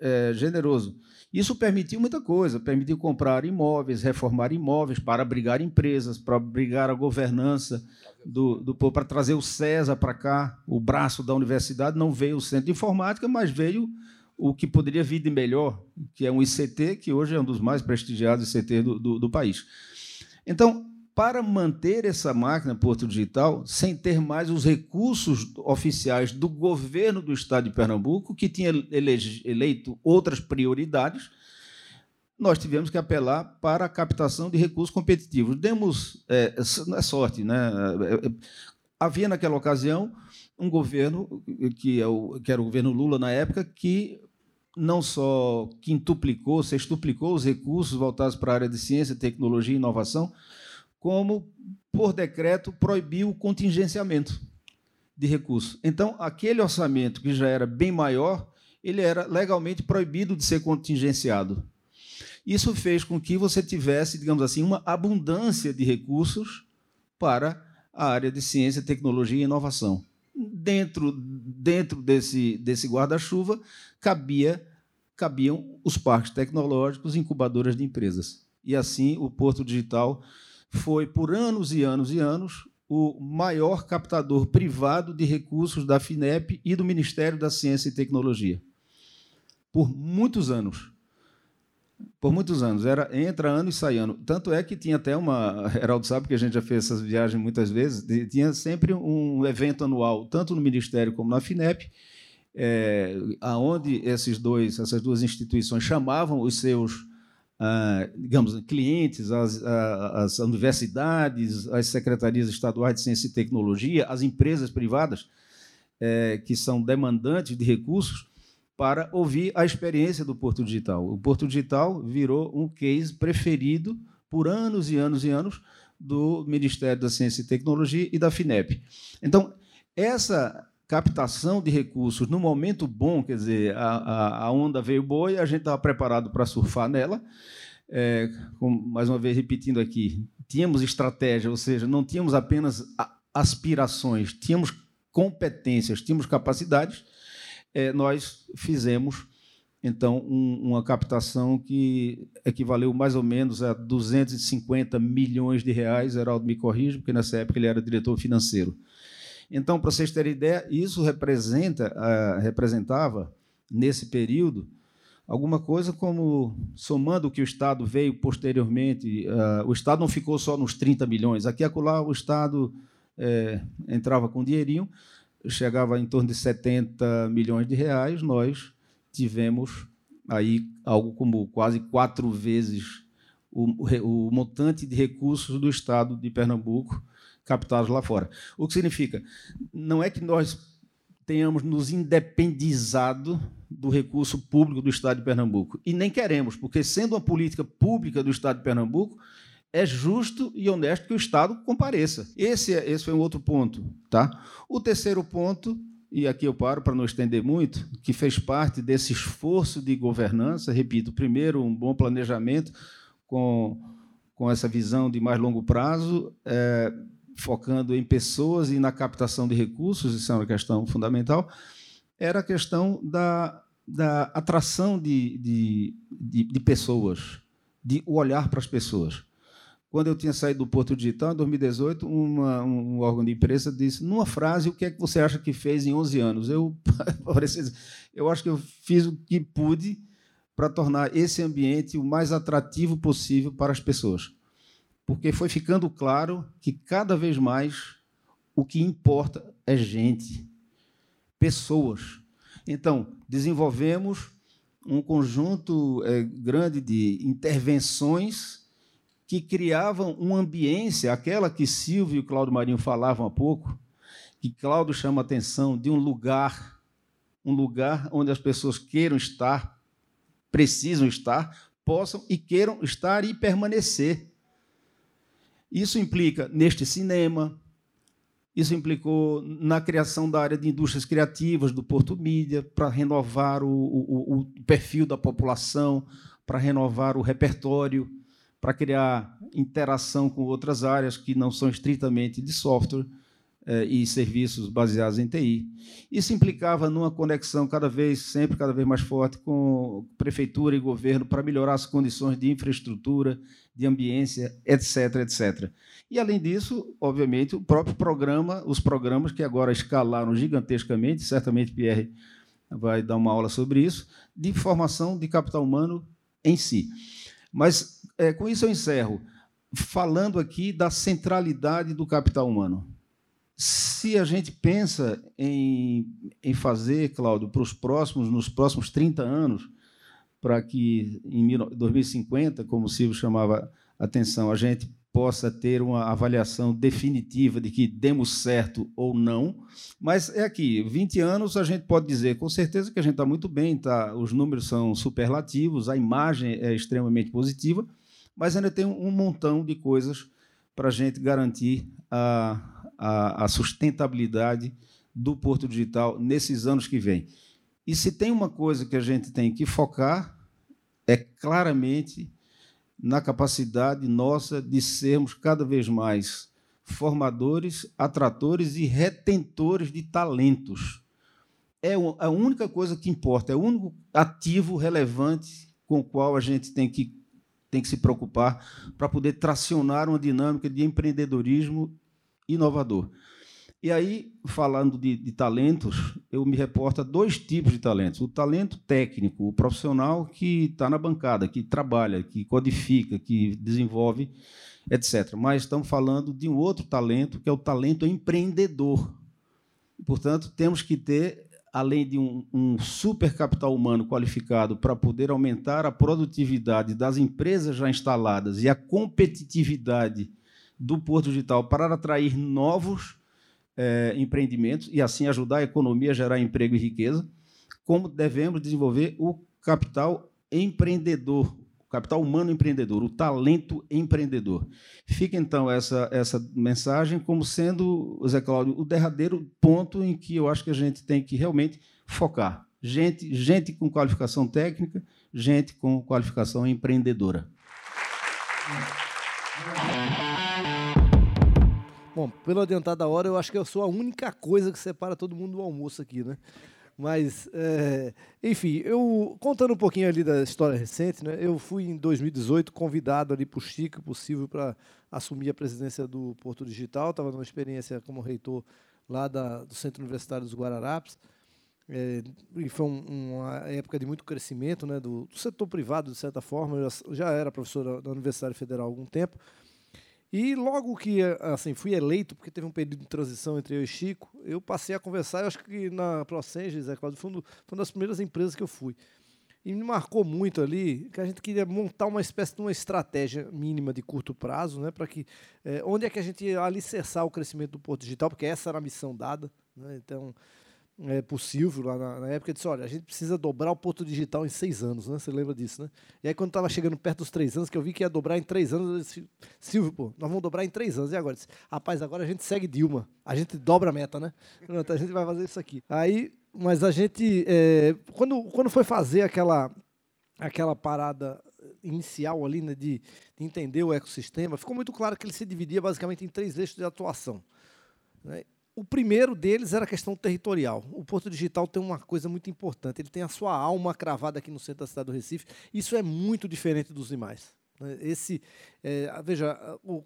é, generoso. Isso permitiu muita coisa, permitiu comprar imóveis, reformar imóveis, para abrigar empresas, para abrigar a governança do, do para trazer o César para cá, o braço da universidade. Não veio o centro de informática, mas veio o que poderia vir de melhor, que é um ICT, que hoje é um dos mais prestigiados ICT do, do, do país. Então, para manter essa máquina Porto Digital, sem ter mais os recursos oficiais do governo do Estado de Pernambuco, que tinha eleito outras prioridades, nós tivemos que apelar para a captação de recursos competitivos. Demos é, é sorte, né? É, é, havia naquela ocasião um governo que, é o, que era o governo Lula na época que não só quintuplicou, sextuplicou os recursos voltados para a área de ciência, tecnologia e inovação, como, por decreto, proibiu o contingenciamento de recursos. Então, aquele orçamento que já era bem maior, ele era legalmente proibido de ser contingenciado. Isso fez com que você tivesse, digamos assim, uma abundância de recursos para a área de ciência, tecnologia e inovação. Dentro, dentro desse, desse guarda-chuva cabia, cabiam os parques tecnológicos, incubadoras de empresas. E assim o Porto Digital foi, por anos e anos e anos, o maior captador privado de recursos da FINEP e do Ministério da Ciência e Tecnologia. Por muitos anos. Por muitos anos. Era entra ano e sai ano. Tanto é que tinha até uma. Heraldo sabe que a gente já fez essas viagens muitas vezes. Tinha sempre um evento anual, tanto no Ministério como na FINEP, é, aonde esses dois, essas duas instituições chamavam os seus ah, digamos, clientes, as, as, universidades, as secretarias estaduais de ciência e tecnologia, as empresas privadas é, que são demandantes de recursos para ouvir a experiência do Porto Digital. O Porto Digital virou um case preferido por anos e anos e anos do Ministério da Ciência e Tecnologia e da FINEP. Então, essa captação de recursos no momento bom, quer dizer, a, a onda veio boa e a gente estava preparado para surfar nela. É, mais uma vez repetindo aqui, tínhamos estratégia, ou seja, não tínhamos apenas aspirações, tínhamos competências, tínhamos capacidades. É, nós fizemos então um, uma captação que equivaleu mais ou menos a 250 milhões de reais. Heraldo me corrige, porque nessa época ele era diretor financeiro. Então, para vocês terem ideia, isso representa, uh, representava, nesse período, alguma coisa como, somando o que o Estado veio posteriormente, uh, o Estado não ficou só nos 30 milhões. Aqui e acolá o Estado é, entrava com dinheirinho, chegava em torno de 70 milhões de reais, nós tivemos aí algo como quase quatro vezes o, o montante de recursos do Estado de Pernambuco captados lá fora. O que significa? Não é que nós tenhamos nos independizado do recurso público do Estado de Pernambuco. E nem queremos, porque, sendo uma política pública do Estado de Pernambuco, é justo e honesto que o Estado compareça. Esse, é, esse foi um outro ponto. Tá? O terceiro ponto, e aqui eu paro para não estender muito, que fez parte desse esforço de governança, repito, primeiro, um bom planejamento com, com essa visão de mais longo prazo, é, focando em pessoas e na captação de recursos, isso é uma questão fundamental, era a questão da, da atração de, de, de, de pessoas, de olhar para as pessoas. Quando eu tinha saído do Porto Digital, em 2018, uma, um órgão de imprensa disse, numa frase, o que é que você acha que fez em 11 anos? Eu, eu acho que eu fiz o que pude para tornar esse ambiente o mais atrativo possível para as pessoas porque foi ficando claro que cada vez mais o que importa é gente, pessoas. Então, desenvolvemos um conjunto é, grande de intervenções que criavam uma ambiência, aquela que Silvio e Cláudio Marinho falavam há pouco, que Cláudio chama a atenção de um lugar, um lugar onde as pessoas queiram estar, precisam estar, possam e queiram estar e permanecer. Isso implica neste cinema, isso implicou na criação da área de indústrias criativas do Porto Mídia, para renovar o, o, o perfil da população, para renovar o repertório, para criar interação com outras áreas que não são estritamente de software eh, e serviços baseados em TI. Isso implicava numa conexão cada vez, sempre cada vez mais forte com prefeitura e governo para melhorar as condições de infraestrutura, de ambiência, etc, etc. E, além disso, obviamente, o próprio programa, os programas que agora escalaram gigantescamente, certamente Pierre vai dar uma aula sobre isso, de formação de capital humano em si. Mas, é, com isso, eu encerro, falando aqui da centralidade do capital humano. Se a gente pensa em, em fazer, Cláudio, para os próximos, nos próximos 30 anos, para que em 2050, como o Silvio chamava a atenção, a gente possa ter uma avaliação definitiva de que demos certo ou não. Mas é aqui, 20 anos a gente pode dizer com certeza que a gente está muito bem, tá? os números são superlativos, a imagem é extremamente positiva, mas ainda tem um montão de coisas para a gente garantir a, a, a sustentabilidade do Porto Digital nesses anos que vêm. E se tem uma coisa que a gente tem que focar, é claramente na capacidade nossa de sermos cada vez mais formadores, atratores e retentores de talentos. É a única coisa que importa, é o único ativo relevante com o qual a gente tem que, tem que se preocupar para poder tracionar uma dinâmica de empreendedorismo inovador. E aí, falando de, de, talentos, eu me reporto a dois tipos de talentos. O talento técnico, o profissional que está na bancada, que trabalha, que codifica, que desenvolve, etc. Mas estamos falando de um outro talento, que é o talento empreendedor. Portanto, temos que ter, além de um, um super capital humano qualificado para poder aumentar a produtividade das empresas já instaladas e a competitividade do Porto Digital para atrair novos é, empreendimentos e assim ajudar a economia a gerar emprego e riqueza, como devemos desenvolver o capital empreendedor, capital humano empreendedor, o talento empreendedor. Fica então essa, essa mensagem como sendo, Zé Cláudio, o derradeiro ponto em que eu acho que a gente tem que realmente focar. Gente, gente com qualificação técnica, gente com qualificação empreendedora. Bom, pelo adiantado da hora, eu acho que eu sou a única coisa que separa todo mundo do almoço aqui, né? Mas, é, enfim, eu contando um pouquinho ali da história recente, né? Eu fui em 2018 convidado ali por Chico, possível para assumir a presidência do Porto Digital. Estava numa experiência como reitor lá da, do Centro Universitário dos Guararapes. É, e foi um, uma época de muito crescimento né, do, do, setor privado, de certa forma. Eu já, já era professor da Universidade Federal há algum tempo. E logo que assim fui eleito, porque teve um período de transição entre eu e Chico, eu passei a conversar, eu acho que na Procenges, Zé Cláudio, foi, um, foi uma das primeiras empresas que eu fui. E me marcou muito ali que a gente queria montar uma espécie de uma estratégia mínima de curto prazo, né, para que é, onde é que a gente ia alicerçar o crescimento do Porto Digital, porque essa era a missão dada. Né, então, é, pro Silvio, lá na, na, época, disse: olha, a gente precisa dobrar o Porto Digital em seis anos, né? Você lembra disso, né? E aí, quando estava chegando perto dos três anos, que eu vi que ia dobrar em três anos, eu disse: Silvio, pô, nós vamos dobrar em três anos. E agora? disse, Rapaz, agora a gente segue Dilma, a gente dobra a meta, né? Pronto, a gente vai fazer isso aqui. Aí, mas a gente, é, quando, quando foi fazer aquela, aquela parada inicial ali, né, de, de entender o ecossistema, ficou muito claro que ele se dividia basicamente em três eixos de atuação. Né? O primeiro deles era a questão territorial. O Porto Digital tem uma coisa muito importante. Ele tem a sua alma cravada aqui no centro da cidade do Recife. Isso é muito diferente dos demais. Né? Esse, é, veja,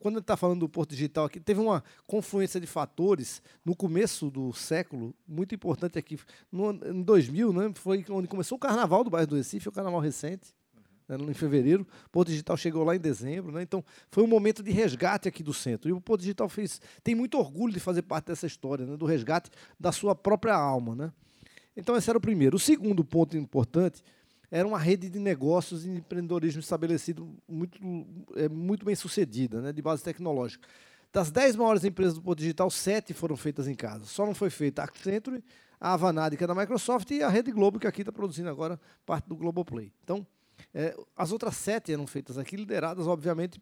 quando ele está falando do Porto Digital aqui, teve uma confluência de fatores no começo do século, muito importante aqui. No, em 2000, né, foi onde começou o carnaval do bairro do Recife, o carnaval recente. Né, em fevereiro. O Porto Digital chegou lá em dezembro. Né? Então, foi um momento de resgate aqui do centro. E o Porto Digital fez, tem muito orgulho de fazer parte dessa história, né, do resgate da sua própria alma. Né? Então, esse era o primeiro. O segundo ponto importante era uma rede de negócios e empreendedorismo estabelecido muito, é, muito bem sucedida, né, de base tecnológica. Das 10 maiores empresas do Porto Digital, 7 foram feitas em casa. Só não foi feita a Accenture, a Avanade, que é da Microsoft, e a Rede Globo, que aqui está produzindo agora parte do Globoplay. Então, é, as outras sete eram feitas aqui, lideradas, obviamente,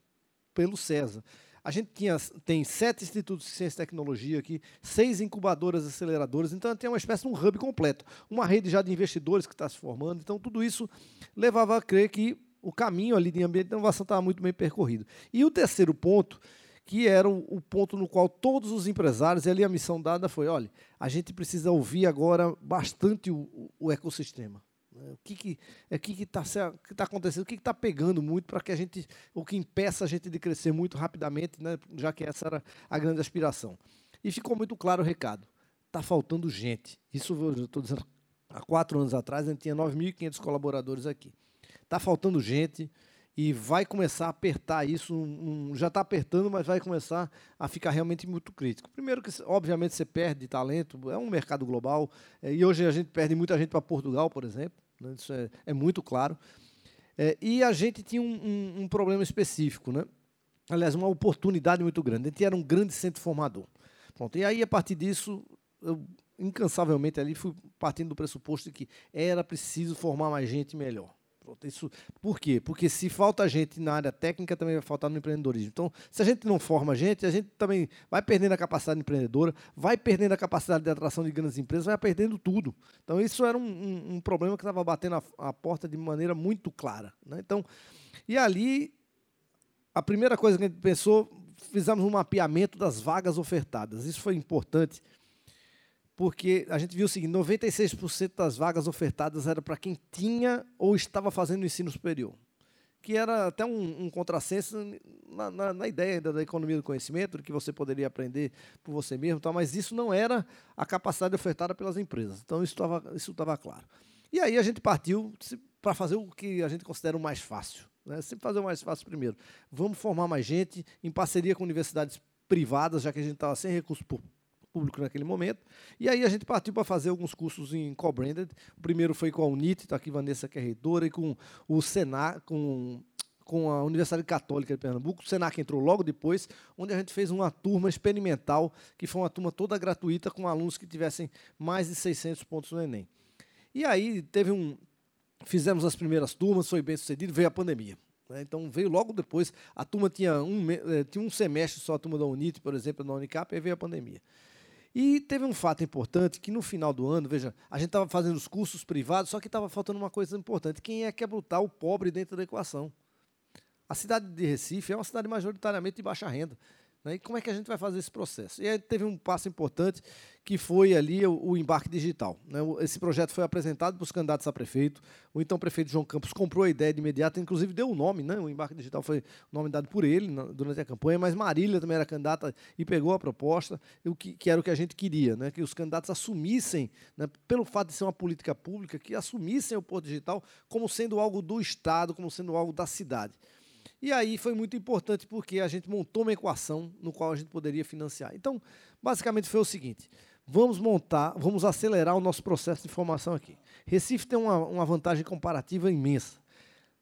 pelo César. A gente tinha, tem sete institutos de ciência e tecnologia aqui, seis incubadoras e aceleradoras, então tem uma espécie de um hub completo. Uma rede já de investidores que está se formando, então tudo isso levava a crer que o caminho ali de ambiente de inovação estava muito bem percorrido. E o terceiro ponto, que era o, ponto no qual todos os empresários, e ali a missão dada foi, olha, a gente precisa ouvir agora bastante o, o ecossistema. Né? O que que é que está que tá acontecendo? O que está pegando muito para que a gente, o que impeça a gente de crescer muito rapidamente, né? já que essa era a grande aspiração. E ficou muito claro o recado. Está faltando gente. Isso eu estou dizendo há quatro anos atrás, a gente tinha 9.500 colaboradores aqui. Está faltando gente e vai começar a apertar isso, um, já está apertando, mas vai começar a ficar realmente muito crítico. Primeiro que, obviamente, você perde talento, é um mercado global, é, e hoje a gente perde muita gente para Portugal, por exemplo, né? Isso é, é, muito claro. É, e a gente tinha um, um, um, problema específico, né? aliás, uma oportunidade muito grande. A gente era um grande centro formador. Pronto, e aí, a partir disso, eu incansavelmente ali fui partindo do pressuposto de que era preciso formar mais gente melhor. Pronto, isso, por quê? Porque se falta gente na área técnica, também vai faltar no empreendedorismo. Então, se a gente não forma gente, a gente também vai perdendo a capacidade empreendedora, vai perdendo a capacidade de atração de grandes empresas, vai perdendo tudo. Então, isso era um, um, um problema que estava batendo a, a, porta de maneira muito clara. Né? Então, e ali, a primeira coisa que a gente pensou, fizemos um mapeamento das vagas ofertadas. Isso foi importante porque a gente viu o seguinte: 96% das vagas ofertadas era para quem tinha ou estava fazendo ensino superior. Que era até um, um contrassenso na, na, na, ideia da, da, economia do conhecimento, que você poderia aprender por você mesmo, tal, mas isso não era a capacidade ofertada pelas empresas. Então, isso estava isso claro. E aí a gente partiu para fazer o que a gente considera o mais fácil. Né? Sempre fazer o mais fácil primeiro. Vamos formar mais gente em parceria com universidades privadas, já que a gente estava sem recursos público naquele momento. E aí a gente partiu para fazer alguns cursos em co-branded. O primeiro foi com a Unite, está aqui Vanessa, que é reitora, e com o Senac, com com a Universidade Católica de Pernambuco, o Senac entrou logo depois, onde a gente fez uma turma experimental, que foi uma turma toda gratuita, com alunos que tivessem mais de 600 pontos no Enem. E aí teve um... Fizemos as primeiras turmas, foi bem sucedido, veio a pandemia. Né? Então veio logo depois, a turma tinha um, eh, tinha um semestre só, a turma da Unite, por exemplo, na Unicap, e veio a pandemia. E teve um fato importante que no final do ano, veja, a gente estava fazendo os cursos privados, só que estava faltando uma coisa importante. Quem é que é botar o pobre dentro da equação? A cidade de Recife é uma cidade majoritariamente de baixa renda. Né? E como é que a gente vai fazer esse processo? E aí teve um passo importante que foi ali o, o embarque digital. Né? Esse projeto foi apresentado para os candidatos a prefeito. O então prefeito João Campos comprou a ideia de imediato, inclusive deu o nome, né? o embarque digital foi o nome dado por ele na, durante a campanha, mas Marília também era candidata e pegou a proposta, o que, que era o que a gente queria, né? que os candidatos assumissem, né? pelo fato de ser uma política pública, que assumissem o Porto Digital como sendo algo do Estado, como sendo algo da cidade. E aí foi muito importante porque a gente montou uma equação no qual a gente poderia financiar. Então, basicamente foi o seguinte: vamos montar, vamos acelerar o nosso processo de formação aqui. Recife tem uma, uma vantagem comparativa imensa.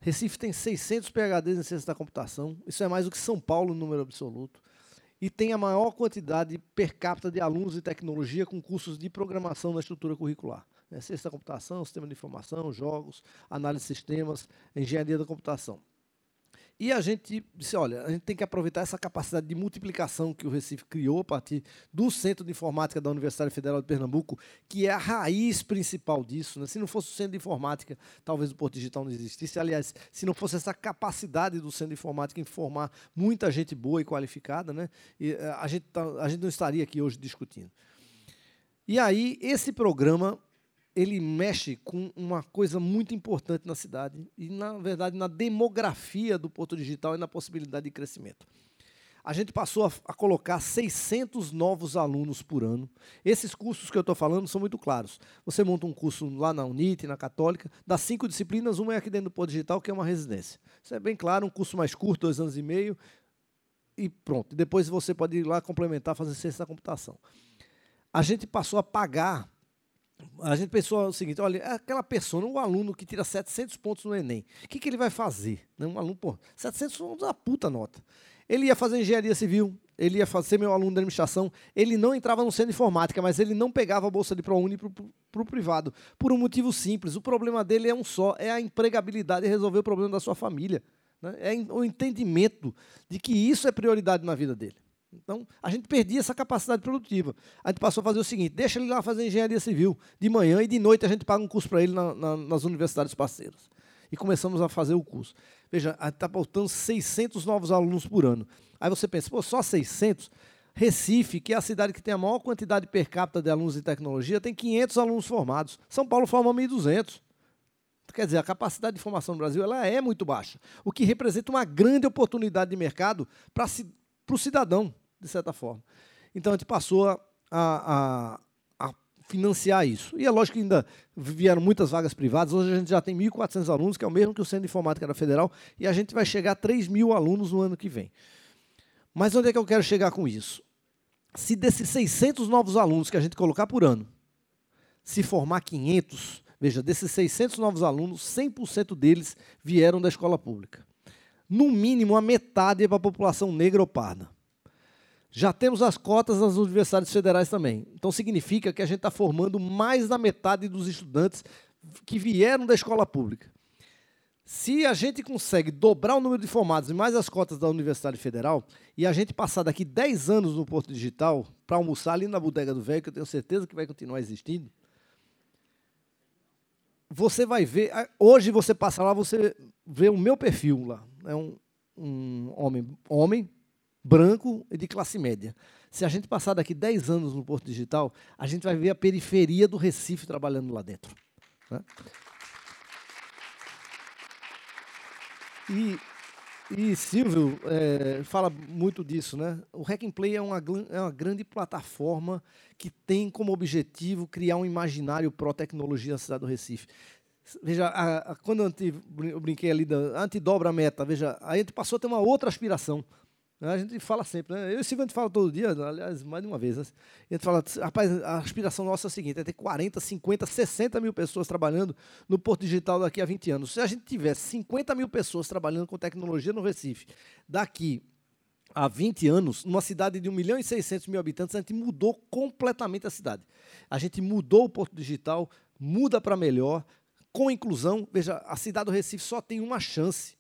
Recife tem 600 PhDs em ciência da computação, isso é mais do que São Paulo no número absoluto, e tem a maior quantidade per capita de alunos de tecnologia com cursos de programação na estrutura curricular. Né? Ciência da computação, sistema de informação, jogos, análise de sistemas, engenharia da computação. E a gente disse, olha, a gente tem que aproveitar essa capacidade de multiplicação que o Recife criou a partir do Centro de Informática da Universidade Federal de Pernambuco, que é a raiz principal disso. Né? Se não fosse o Centro de Informática, talvez o Porto Digital não existisse. Aliás, se não fosse essa capacidade do Centro de Informática em formar muita gente boa e qualificada, né? E, eh, a, gente tá, a gente não estaria aqui hoje discutindo. E aí, esse programa ele mexe com uma coisa muito importante na cidade e, na verdade, na demografia do Porto Digital e na possibilidade de crescimento. a gente passou a, a, colocar 600 novos alunos por ano. Esses cursos que eu estou falando são muito claros. Você monta um curso lá na Unite, na Católica, das cinco disciplinas, uma é aqui dentro do Pô Digital, que é uma residência. Isso é bem claro, um curso mais curto, dois anos e meio, e pronto. Depois você pode ir lá complementar, fazer ciência da computação. A gente passou a pagar a gente pensou o seguinte, olha, aquela pessoa, um aluno que tira 700 pontos no Enem, o que, que ele vai fazer? Um aluno, pô, 700 é uma puta nota. Ele ia fazer engenharia civil, ele ia fazer meu aluno de administração, ele não entrava no centro de informática, mas ele não pegava a bolsa de ProUni para o privado, por um motivo simples. O problema dele é um só, é a empregabilidade e resolver o problema da sua família. Né? É o entendimento de que isso é prioridade na vida dele. Então, a gente perdia essa capacidade produtiva. A gente passou a fazer o seguinte: deixa ele lá fazer engenharia civil de manhã e de noite a gente paga um curso para ele na, na, nas universidades parceiras. E começamos a fazer o curso. Veja, está faltando 600 novos alunos por ano. Aí você pensa, pô, só 600? Recife, que é a cidade que tem a maior quantidade per capita de alunos de tecnologia, tem 500 alunos formados. São Paulo forma 1.200. Quer dizer, a capacidade de formação no Brasil ela é muito baixa, o que representa uma grande oportunidade de mercado para o cidadão de certa forma. Então a gente passou a, a, a, financiar isso. E é lógico que ainda vieram muitas vagas privadas. Hoje a gente já tem 1.400 alunos, que é o mesmo que o Centro de Informática da Federal, e a gente vai chegar a 3 mil alunos no ano que vem. Mas onde é que eu quero chegar com isso? Se desses 600 novos alunos que a gente colocar por ano, se formar 500, veja, desses 600 novos alunos, 100% deles vieram da escola pública. No mínimo, a metade é para a população negra ou parda. Já temos as cotas nas universidades federais também. Então significa que a gente está formando mais da metade dos estudantes que vieram da escola pública. Se a gente consegue dobrar o número de formados e mais as cotas da Universidade Federal, e a gente passar daqui 10 anos no Porto Digital para almoçar ali na bodega do velho, que eu tenho certeza que vai continuar existindo, você vai ver. Hoje você passa lá, você vê o meu perfil lá. É um, um homem, homem branco e de classe média. Se a gente passar daqui 10 anos no Porto Digital, a gente vai ver a periferia do Recife trabalhando lá dentro. Né? E, e Silvio é, fala muito disso, né? O Hack and Play é uma, é uma grande plataforma que tem como objetivo criar um imaginário pró-tecnologia na cidade do Recife. Veja, a, a, quando eu brinquei ali da antidobra a meta, veja, a gente passou a ter uma outra aspiração. A gente fala sempre, né? Eu e Silvio a gente fala todo dia, aliás, mais de uma vez. Né? A gente fala, rapaz, a aspiração nossa é a seguinte: é ter 40, 50, 60 mil pessoas trabalhando no Porto Digital daqui a 20 anos. Se a gente tivesse 50 mil pessoas trabalhando com tecnologia no Recife, daqui a 20 anos, numa cidade de 1 milhão e 600 mil habitantes, a gente mudou completamente a cidade. A gente mudou o Porto Digital, muda para melhor, com inclusão. Veja, a cidade do Recife só tem uma chance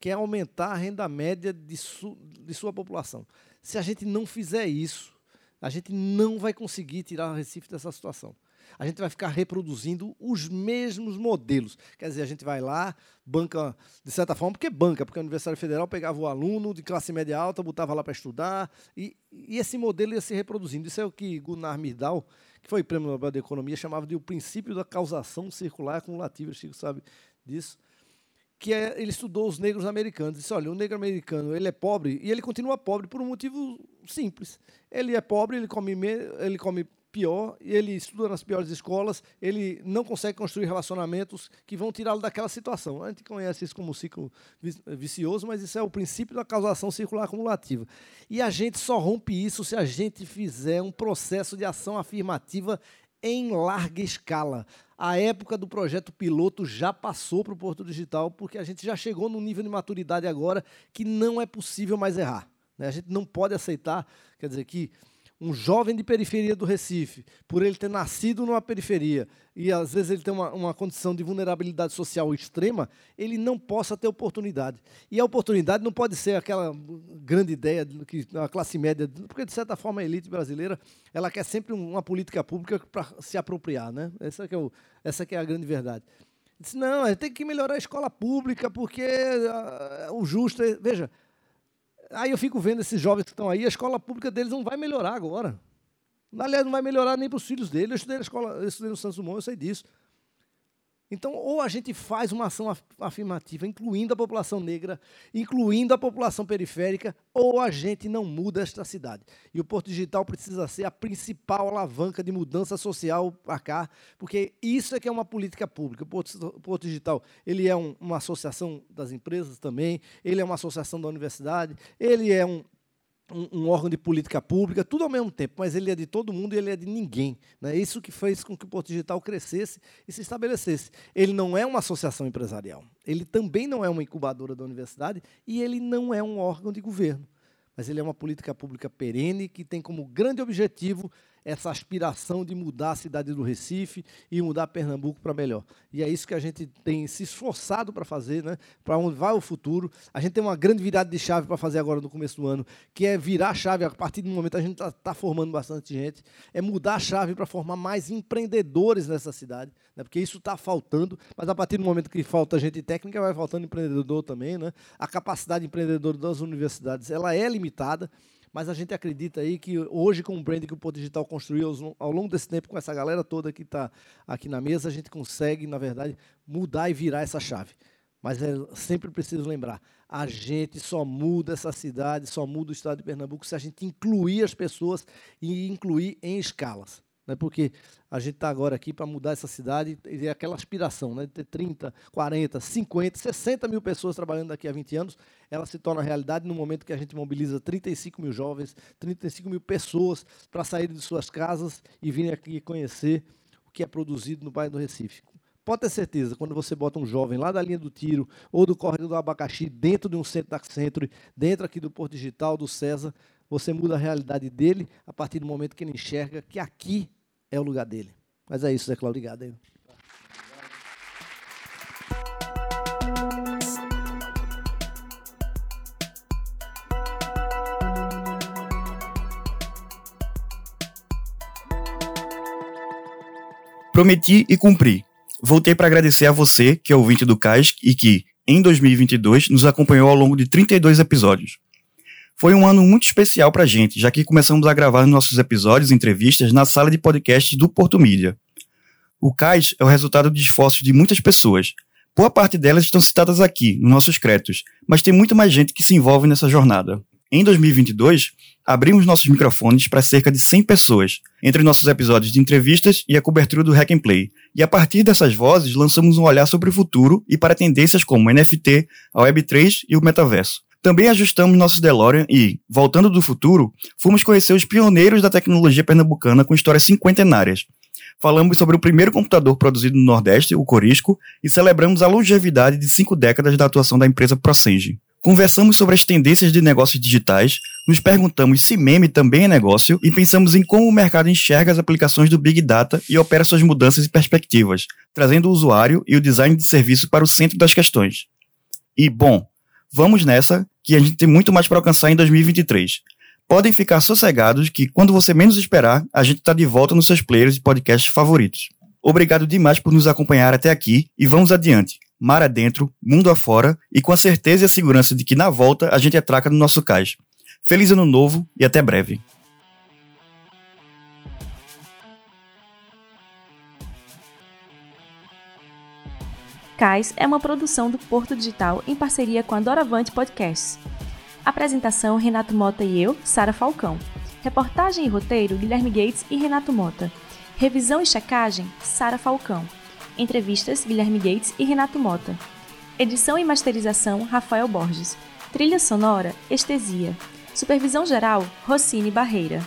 que é aumentar a renda média de, su, de sua população. Se a gente não fizer isso, a gente não vai conseguir tirar o Recife dessa situação. A gente vai ficar reproduzindo os mesmos modelos. Quer dizer, a gente vai lá, banca, de certa forma, porque banca, porque a Universidade Federal pegava o aluno de classe média alta, botava lá para estudar, e, e, esse modelo ia se reproduzindo. Isso é o que Gunnar Myrdal, que foi prêmio Nobel de Economia, chamava de o princípio da causação circular acumulativa. O Chico sabe disso que é, ele estudou os negros americanos. Disse: olha, o negro americano ele é pobre e ele continua pobre por um motivo simples. Ele é pobre, ele come, ele come pior, ele estuda nas piores escolas, ele não consegue construir relacionamentos que vão tirá-lo daquela situação. A gente conhece isso como ciclo vicioso, mas isso é o princípio da causação circular acumulativa. E a gente só rompe isso se a gente fizer um processo de ação afirmativa em larga escala. A época do projeto piloto já passou para o Porto Digital, porque a gente já chegou num nível de maturidade agora que não é possível mais errar. Né? A gente não pode aceitar, quer dizer, que um jovem de periferia do Recife, por ele ter nascido numa periferia e às vezes ele tem uma, uma condição de vulnerabilidade social extrema, ele não possa ter oportunidade. E a oportunidade não pode ser aquela grande ideia que a classe média, porque de certa forma a elite brasileira, ela quer sempre uma política pública para se apropriar, né? Essa que é, o, essa que é a grande verdade. Disse, não, tem que melhorar a escola pública porque uh, o justo é... Veja, Aí eu fico vendo esses jovens que estão aí, a escola pública deles não vai melhorar agora. Aliás, não vai melhorar nem para os filhos deles. Eu estudei na escola, eu estudei no Santos Dumont, eu sei disso. Então, ou a gente faz uma ação afirmativa, incluindo a população negra, incluindo a população periférica, ou a gente não muda esta cidade. E o Porto Digital precisa ser a principal alavanca de mudança social para cá, porque isso é que é uma política pública. O Porto, o Porto Digital ele é um, uma associação das empresas também, ele é uma associação da universidade, ele é um, um, um, órgão de política pública, tudo ao mesmo tempo, mas ele é de todo mundo e ele é de ninguém. Né? Isso que fez com que o Porto Digital crescesse e se estabelecesse. Ele não é uma associação empresarial, ele também não é uma incubadora da universidade e ele não é um órgão de governo, mas ele é uma política pública perene que tem como grande objetivo essa aspiração de mudar a cidade do Recife e mudar Pernambuco para melhor. E é isso que a gente tem se esforçado para fazer, né? para onde vai o futuro. A gente tem uma grande virada de chave para fazer agora no começo do ano, que é virar a chave, a partir do momento a gente está tá formando bastante gente, é mudar a chave para formar mais empreendedores nessa cidade, né? porque isso está faltando, mas a partir do momento que falta gente técnica, vai faltando empreendedor também. Né? A capacidade empreendedora das universidades ela é limitada, mas a gente acredita aí que hoje, com o brand que o Porto Digital construiu ao longo desse tempo, com essa galera toda que está aqui na mesa, a gente consegue, na verdade, mudar e virar essa chave. Mas é sempre preciso lembrar, a gente só muda essa cidade, só muda o estado de Pernambuco se a gente incluir as pessoas e incluir em escalas né? porque a gente está agora aqui para mudar essa cidade e é aquela aspiração né? de ter 30, 40, 50, 60 mil pessoas trabalhando daqui a 20 anos, ela se torna realidade no momento que a gente mobiliza 35 mil jovens, 35 mil pessoas para saírem de suas casas e virem aqui conhecer o que é produzido no bairro do Recife. Pode ter certeza, quando você bota um jovem lá da linha do tiro ou do corredor do abacaxi dentro de um centro da Centro, dentro aqui do Porto Digital, do César, você muda a realidade dele a partir do momento que ele enxerga que aqui é o lugar dele. Mas é isso, Zé Cláudio. Obrigado. Aí. Prometi e cumpri. Voltei para agradecer a você, que é ouvinte do CAIS e que, em 2022, nos acompanhou ao longo de 32 episódios. Foi um ano muito especial para a gente, já que começamos a gravar nossos episódios e entrevistas na sala de podcast do Porto Mídia. O CAIS é o resultado de esforços de muitas pessoas. Boa parte delas estão citadas aqui, nos nossos créditos, mas tem muito mais gente que se envolve nessa jornada. Em 2022, abrimos nossos microfones para cerca de 100 pessoas, entre nossos episódios de entrevistas e a cobertura do Hack and Play. E a partir dessas vozes, lançamos um olhar sobre o futuro e para tendências como NFT, a Web3 e o metaverso. Também ajustamos nosso DeLorean e, voltando do futuro, fomos conhecer os pioneiros da tecnologia pernambucana com histórias cinquentenárias. Falamos sobre o primeiro computador produzido no Nordeste, o Corisco, e celebramos a longevidade de cinco décadas da atuação da empresa Procenge. Conversamos sobre as tendências de negócios digitais, nos perguntamos se meme também é negócio e pensamos em como o mercado enxerga as aplicações do Big Data e opera suas mudanças e perspectivas, trazendo o usuário e o design de serviço para o centro das questões. E, bom, vamos nessa, que a gente tem muito mais para alcançar em 2023. Podem ficar sossegados que, quando você menos esperar, a gente está de volta nos seus players e podcasts favoritos. Obrigado demais por nos acompanhar até aqui e vamos adiante, mar adentro, mundo afora e com a certeza e a segurança de que na volta a gente atraca no nosso cais. Feliz ano novo e até breve. Cais é uma produção do Porto Digital em parceria com a Doravante Podcasts. Apresentação: Renato Mota e eu, Sara Falcão. Reportagem e roteiro: Guilherme Gates e Renato Mota. Revisão e checagem: Sara Falcão. Entrevistas: Guilherme Gates e Renato Mota. Edição e masterização: Rafael Borges. Trilha sonora: Estesia. Supervisão geral: Rossini Barreira.